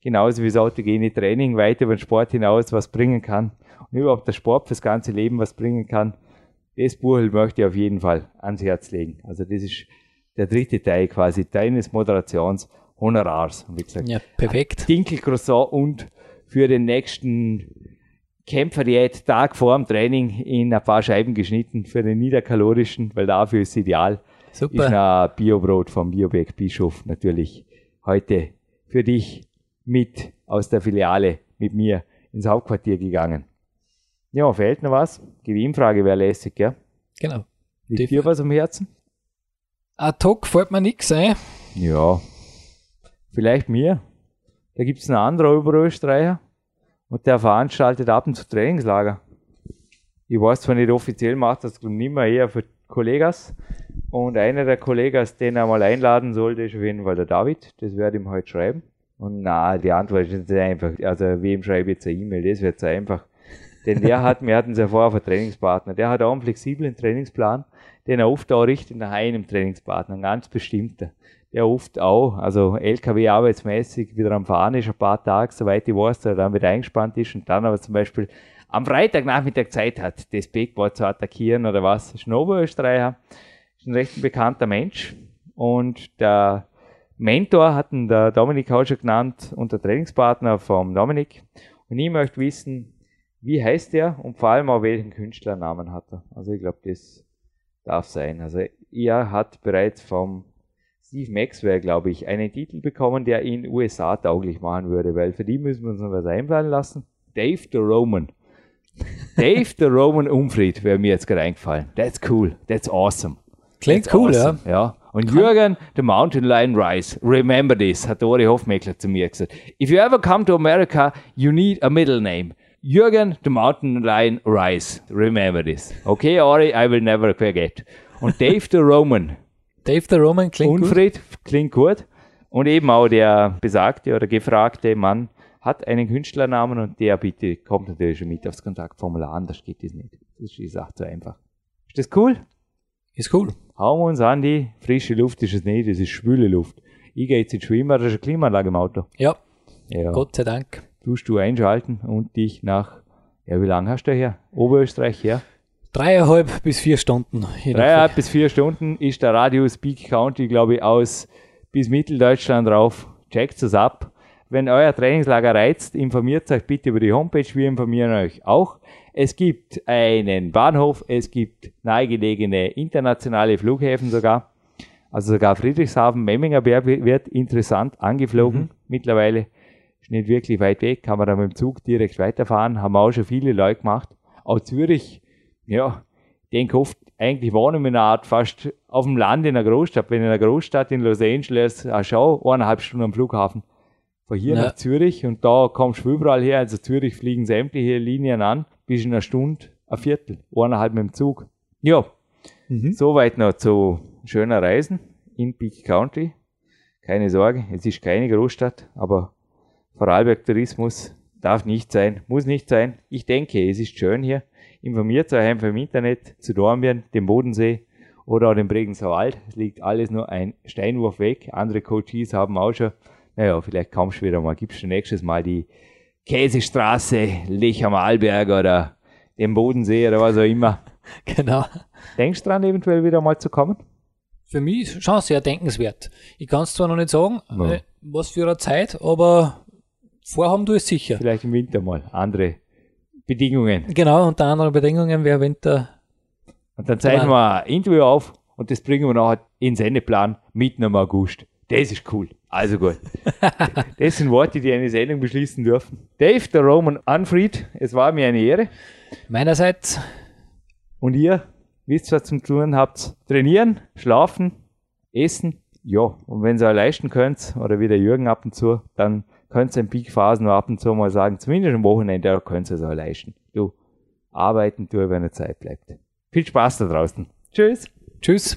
genauso wie das autogene Training, weit über den Sport hinaus was bringen kann. Und überhaupt der Sport fürs ganze Leben was bringen kann. Das Buch möchte ich auf jeden Fall ans Herz legen. Also das ist der dritte Teil quasi deines Moderationshonorars. Und wie gesagt, Ja, perfekt. Dinkelcroissant und für den nächsten Kämpferdiät Tag vor dem Training in ein paar Scheiben geschnitten für den niederkalorischen, weil dafür ist ideal. Ist Super. noch ein Biobrot vom Biobeck Bischof natürlich heute für dich mit aus der Filiale mit mir ins Hauptquartier gegangen. Ja, fehlt noch was? Gewinnfrage wäre lässig, gell? Genau. Liegt Die- dir was am Herzen? Ad hoc fällt mir nichts ein. Ja, vielleicht mir. Da gibt es einen anderen Oberösterreicher und der veranstaltet ab und zu Trainingslager. Ich weiß zwar nicht offiziell, macht das nicht mehr eher für Kollegas. Und einer der Kollegas, den er mal einladen sollte, ist auf jeden Fall der David. Das werde ich ihm heute schreiben. Und na, die Antwort ist jetzt einfach. Also, wem schreibe ich jetzt eine E-Mail? Das wird so einfach. Denn der hat, wir hatten es ja vorher auf einen Trainingspartner, der hat auch einen flexiblen Trainingsplan, den er oft auch richtet nach einem Trainingspartner, einen ganz bestimmter. Der oft auch, also LKW arbeitsmäßig wieder am Fahren ist, ein paar Tage, soweit ich weiß, der dann wieder eingespannt ist und dann aber zum Beispiel am Freitagnachmittag Zeit hat, das Backboard zu attackieren oder was. Ist ein Oberösterreicher, ist ein recht bekannter Mensch und der Mentor hat ihn der Dominik auch schon genannt und der Trainingspartner vom Dominik. Und ich möchte wissen, wie heißt der und vor allem auch welchen Künstlernamen hat er. Also ich glaube, das darf sein. Also er hat bereits vom Steve Maxwell, glaube ich, einen Titel bekommen, der ihn USA tauglich machen würde, weil für die müssen wir uns noch was einfallen lassen. Dave the Roman. Dave the Roman Umfried wäre mir jetzt gerade eingefallen. That's cool. That's awesome. Klingt That's cool, awesome. ja. Und Jürgen, the Mountain Lion Rise. Remember this, hat Ori Hofmeckler zu mir gesagt. If you ever come to America, you need a middle name. Jürgen, the Mountain Lion Rise. Remember this. Okay, Ori, I will never forget. Und Dave the Roman. Dave the Roman klingt gut. Unfried, klingt gut. Und eben auch der besagte oder gefragte Mann hat einen Künstlernamen und der bitte kommt natürlich schon mit aufs Kontaktformular, anders geht das nicht. Das ist die Sache so einfach. Ist das cool? Ist cool. Hauen wir uns an die frische Luft ist es nicht, es ist schwüle Luft. Ich gehe jetzt ins Schwimmen, da ist eine Klimaanlage im Auto. Ja, Ja. Gott sei Dank. Tust du einschalten und dich nach, ja, wie lange hast du her? Oberösterreich her? Dreieinhalb bis vier Stunden. Dreieinhalb bis vier Stunden ist der Radius Peak County, glaube ich, aus bis Mitteldeutschland rauf. Checkt es ab. Wenn euer Trainingslager reizt, informiert euch bitte über die Homepage. Wir informieren euch auch. Es gibt einen Bahnhof, es gibt nahegelegene internationale Flughäfen sogar. Also sogar Friedrichshafen, Memminger Berg wird interessant angeflogen mittlerweile. Ist nicht wirklich weit weg, kann man da mit dem Zug direkt weiterfahren. Haben auch schon viele Leute gemacht. Auch Zürich, ja, ich denke oft, eigentlich wohnen wir in einer Art fast auf dem Land in einer Großstadt. Wenn in einer Großstadt in Los Angeles, auch schau, eineinhalb Stunden am Flughafen. Von hier Ja. nach Zürich und da kommst du überall her. Also Zürich fliegen sämtliche Linien an, bis in einer Stunde, ein Viertel, eineinhalb mit dem Zug. Ja, soweit noch zu schöner Reisen in Peak County. Keine Sorge, es ist keine Großstadt, aber Vorarlberg Tourismus darf nicht sein, muss nicht sein. Ich denke, es ist schön hier. Informiert euch einfach im Internet zu Dornbirn, dem Bodensee oder auch dem Bregenzer Wald. Es liegt alles nur ein Steinwurf weg. Andere Coaches haben auch schon, naja, vielleicht kommst du wieder mal, gibst du nächstes Mal die Käsestraße, Lech am Arlberg oder den Bodensee oder was auch immer. Genau. Denkst du dran, eventuell wieder mal zu kommen? Für mich schon sehr denkenswert. Ich kann es zwar noch nicht sagen, Ja. äh, was für eine Zeit, aber vorhaben du es sicher. Vielleicht im Winter mal. Andere Bedingungen. Genau, unter anderen Bedingungen wäre Winter. Und dann zeichnen wir ein Interview auf und das bringen wir nachher in den Sendeplan mitten im August. Das ist cool. Also gut. das sind Worte, die eine Sendung beschließen dürfen. Dave, der Roman Unfried, es war mir eine Ehre. Meinerseits, Und ihr wisst, was zum tun habt. Trainieren, schlafen, essen. Ja, und wenn ihr euch leisten könnt, oder wie der Jürgen ab und zu, dann könnt ihr in Peakphasen nur ab und zu mal sagen, zumindest am Wochenende, da könnt ihr es euch leisten. Du, arbeiten tue, wenn eine Zeit bleibt. Viel Spaß da draußen. Tschüss. tschüss.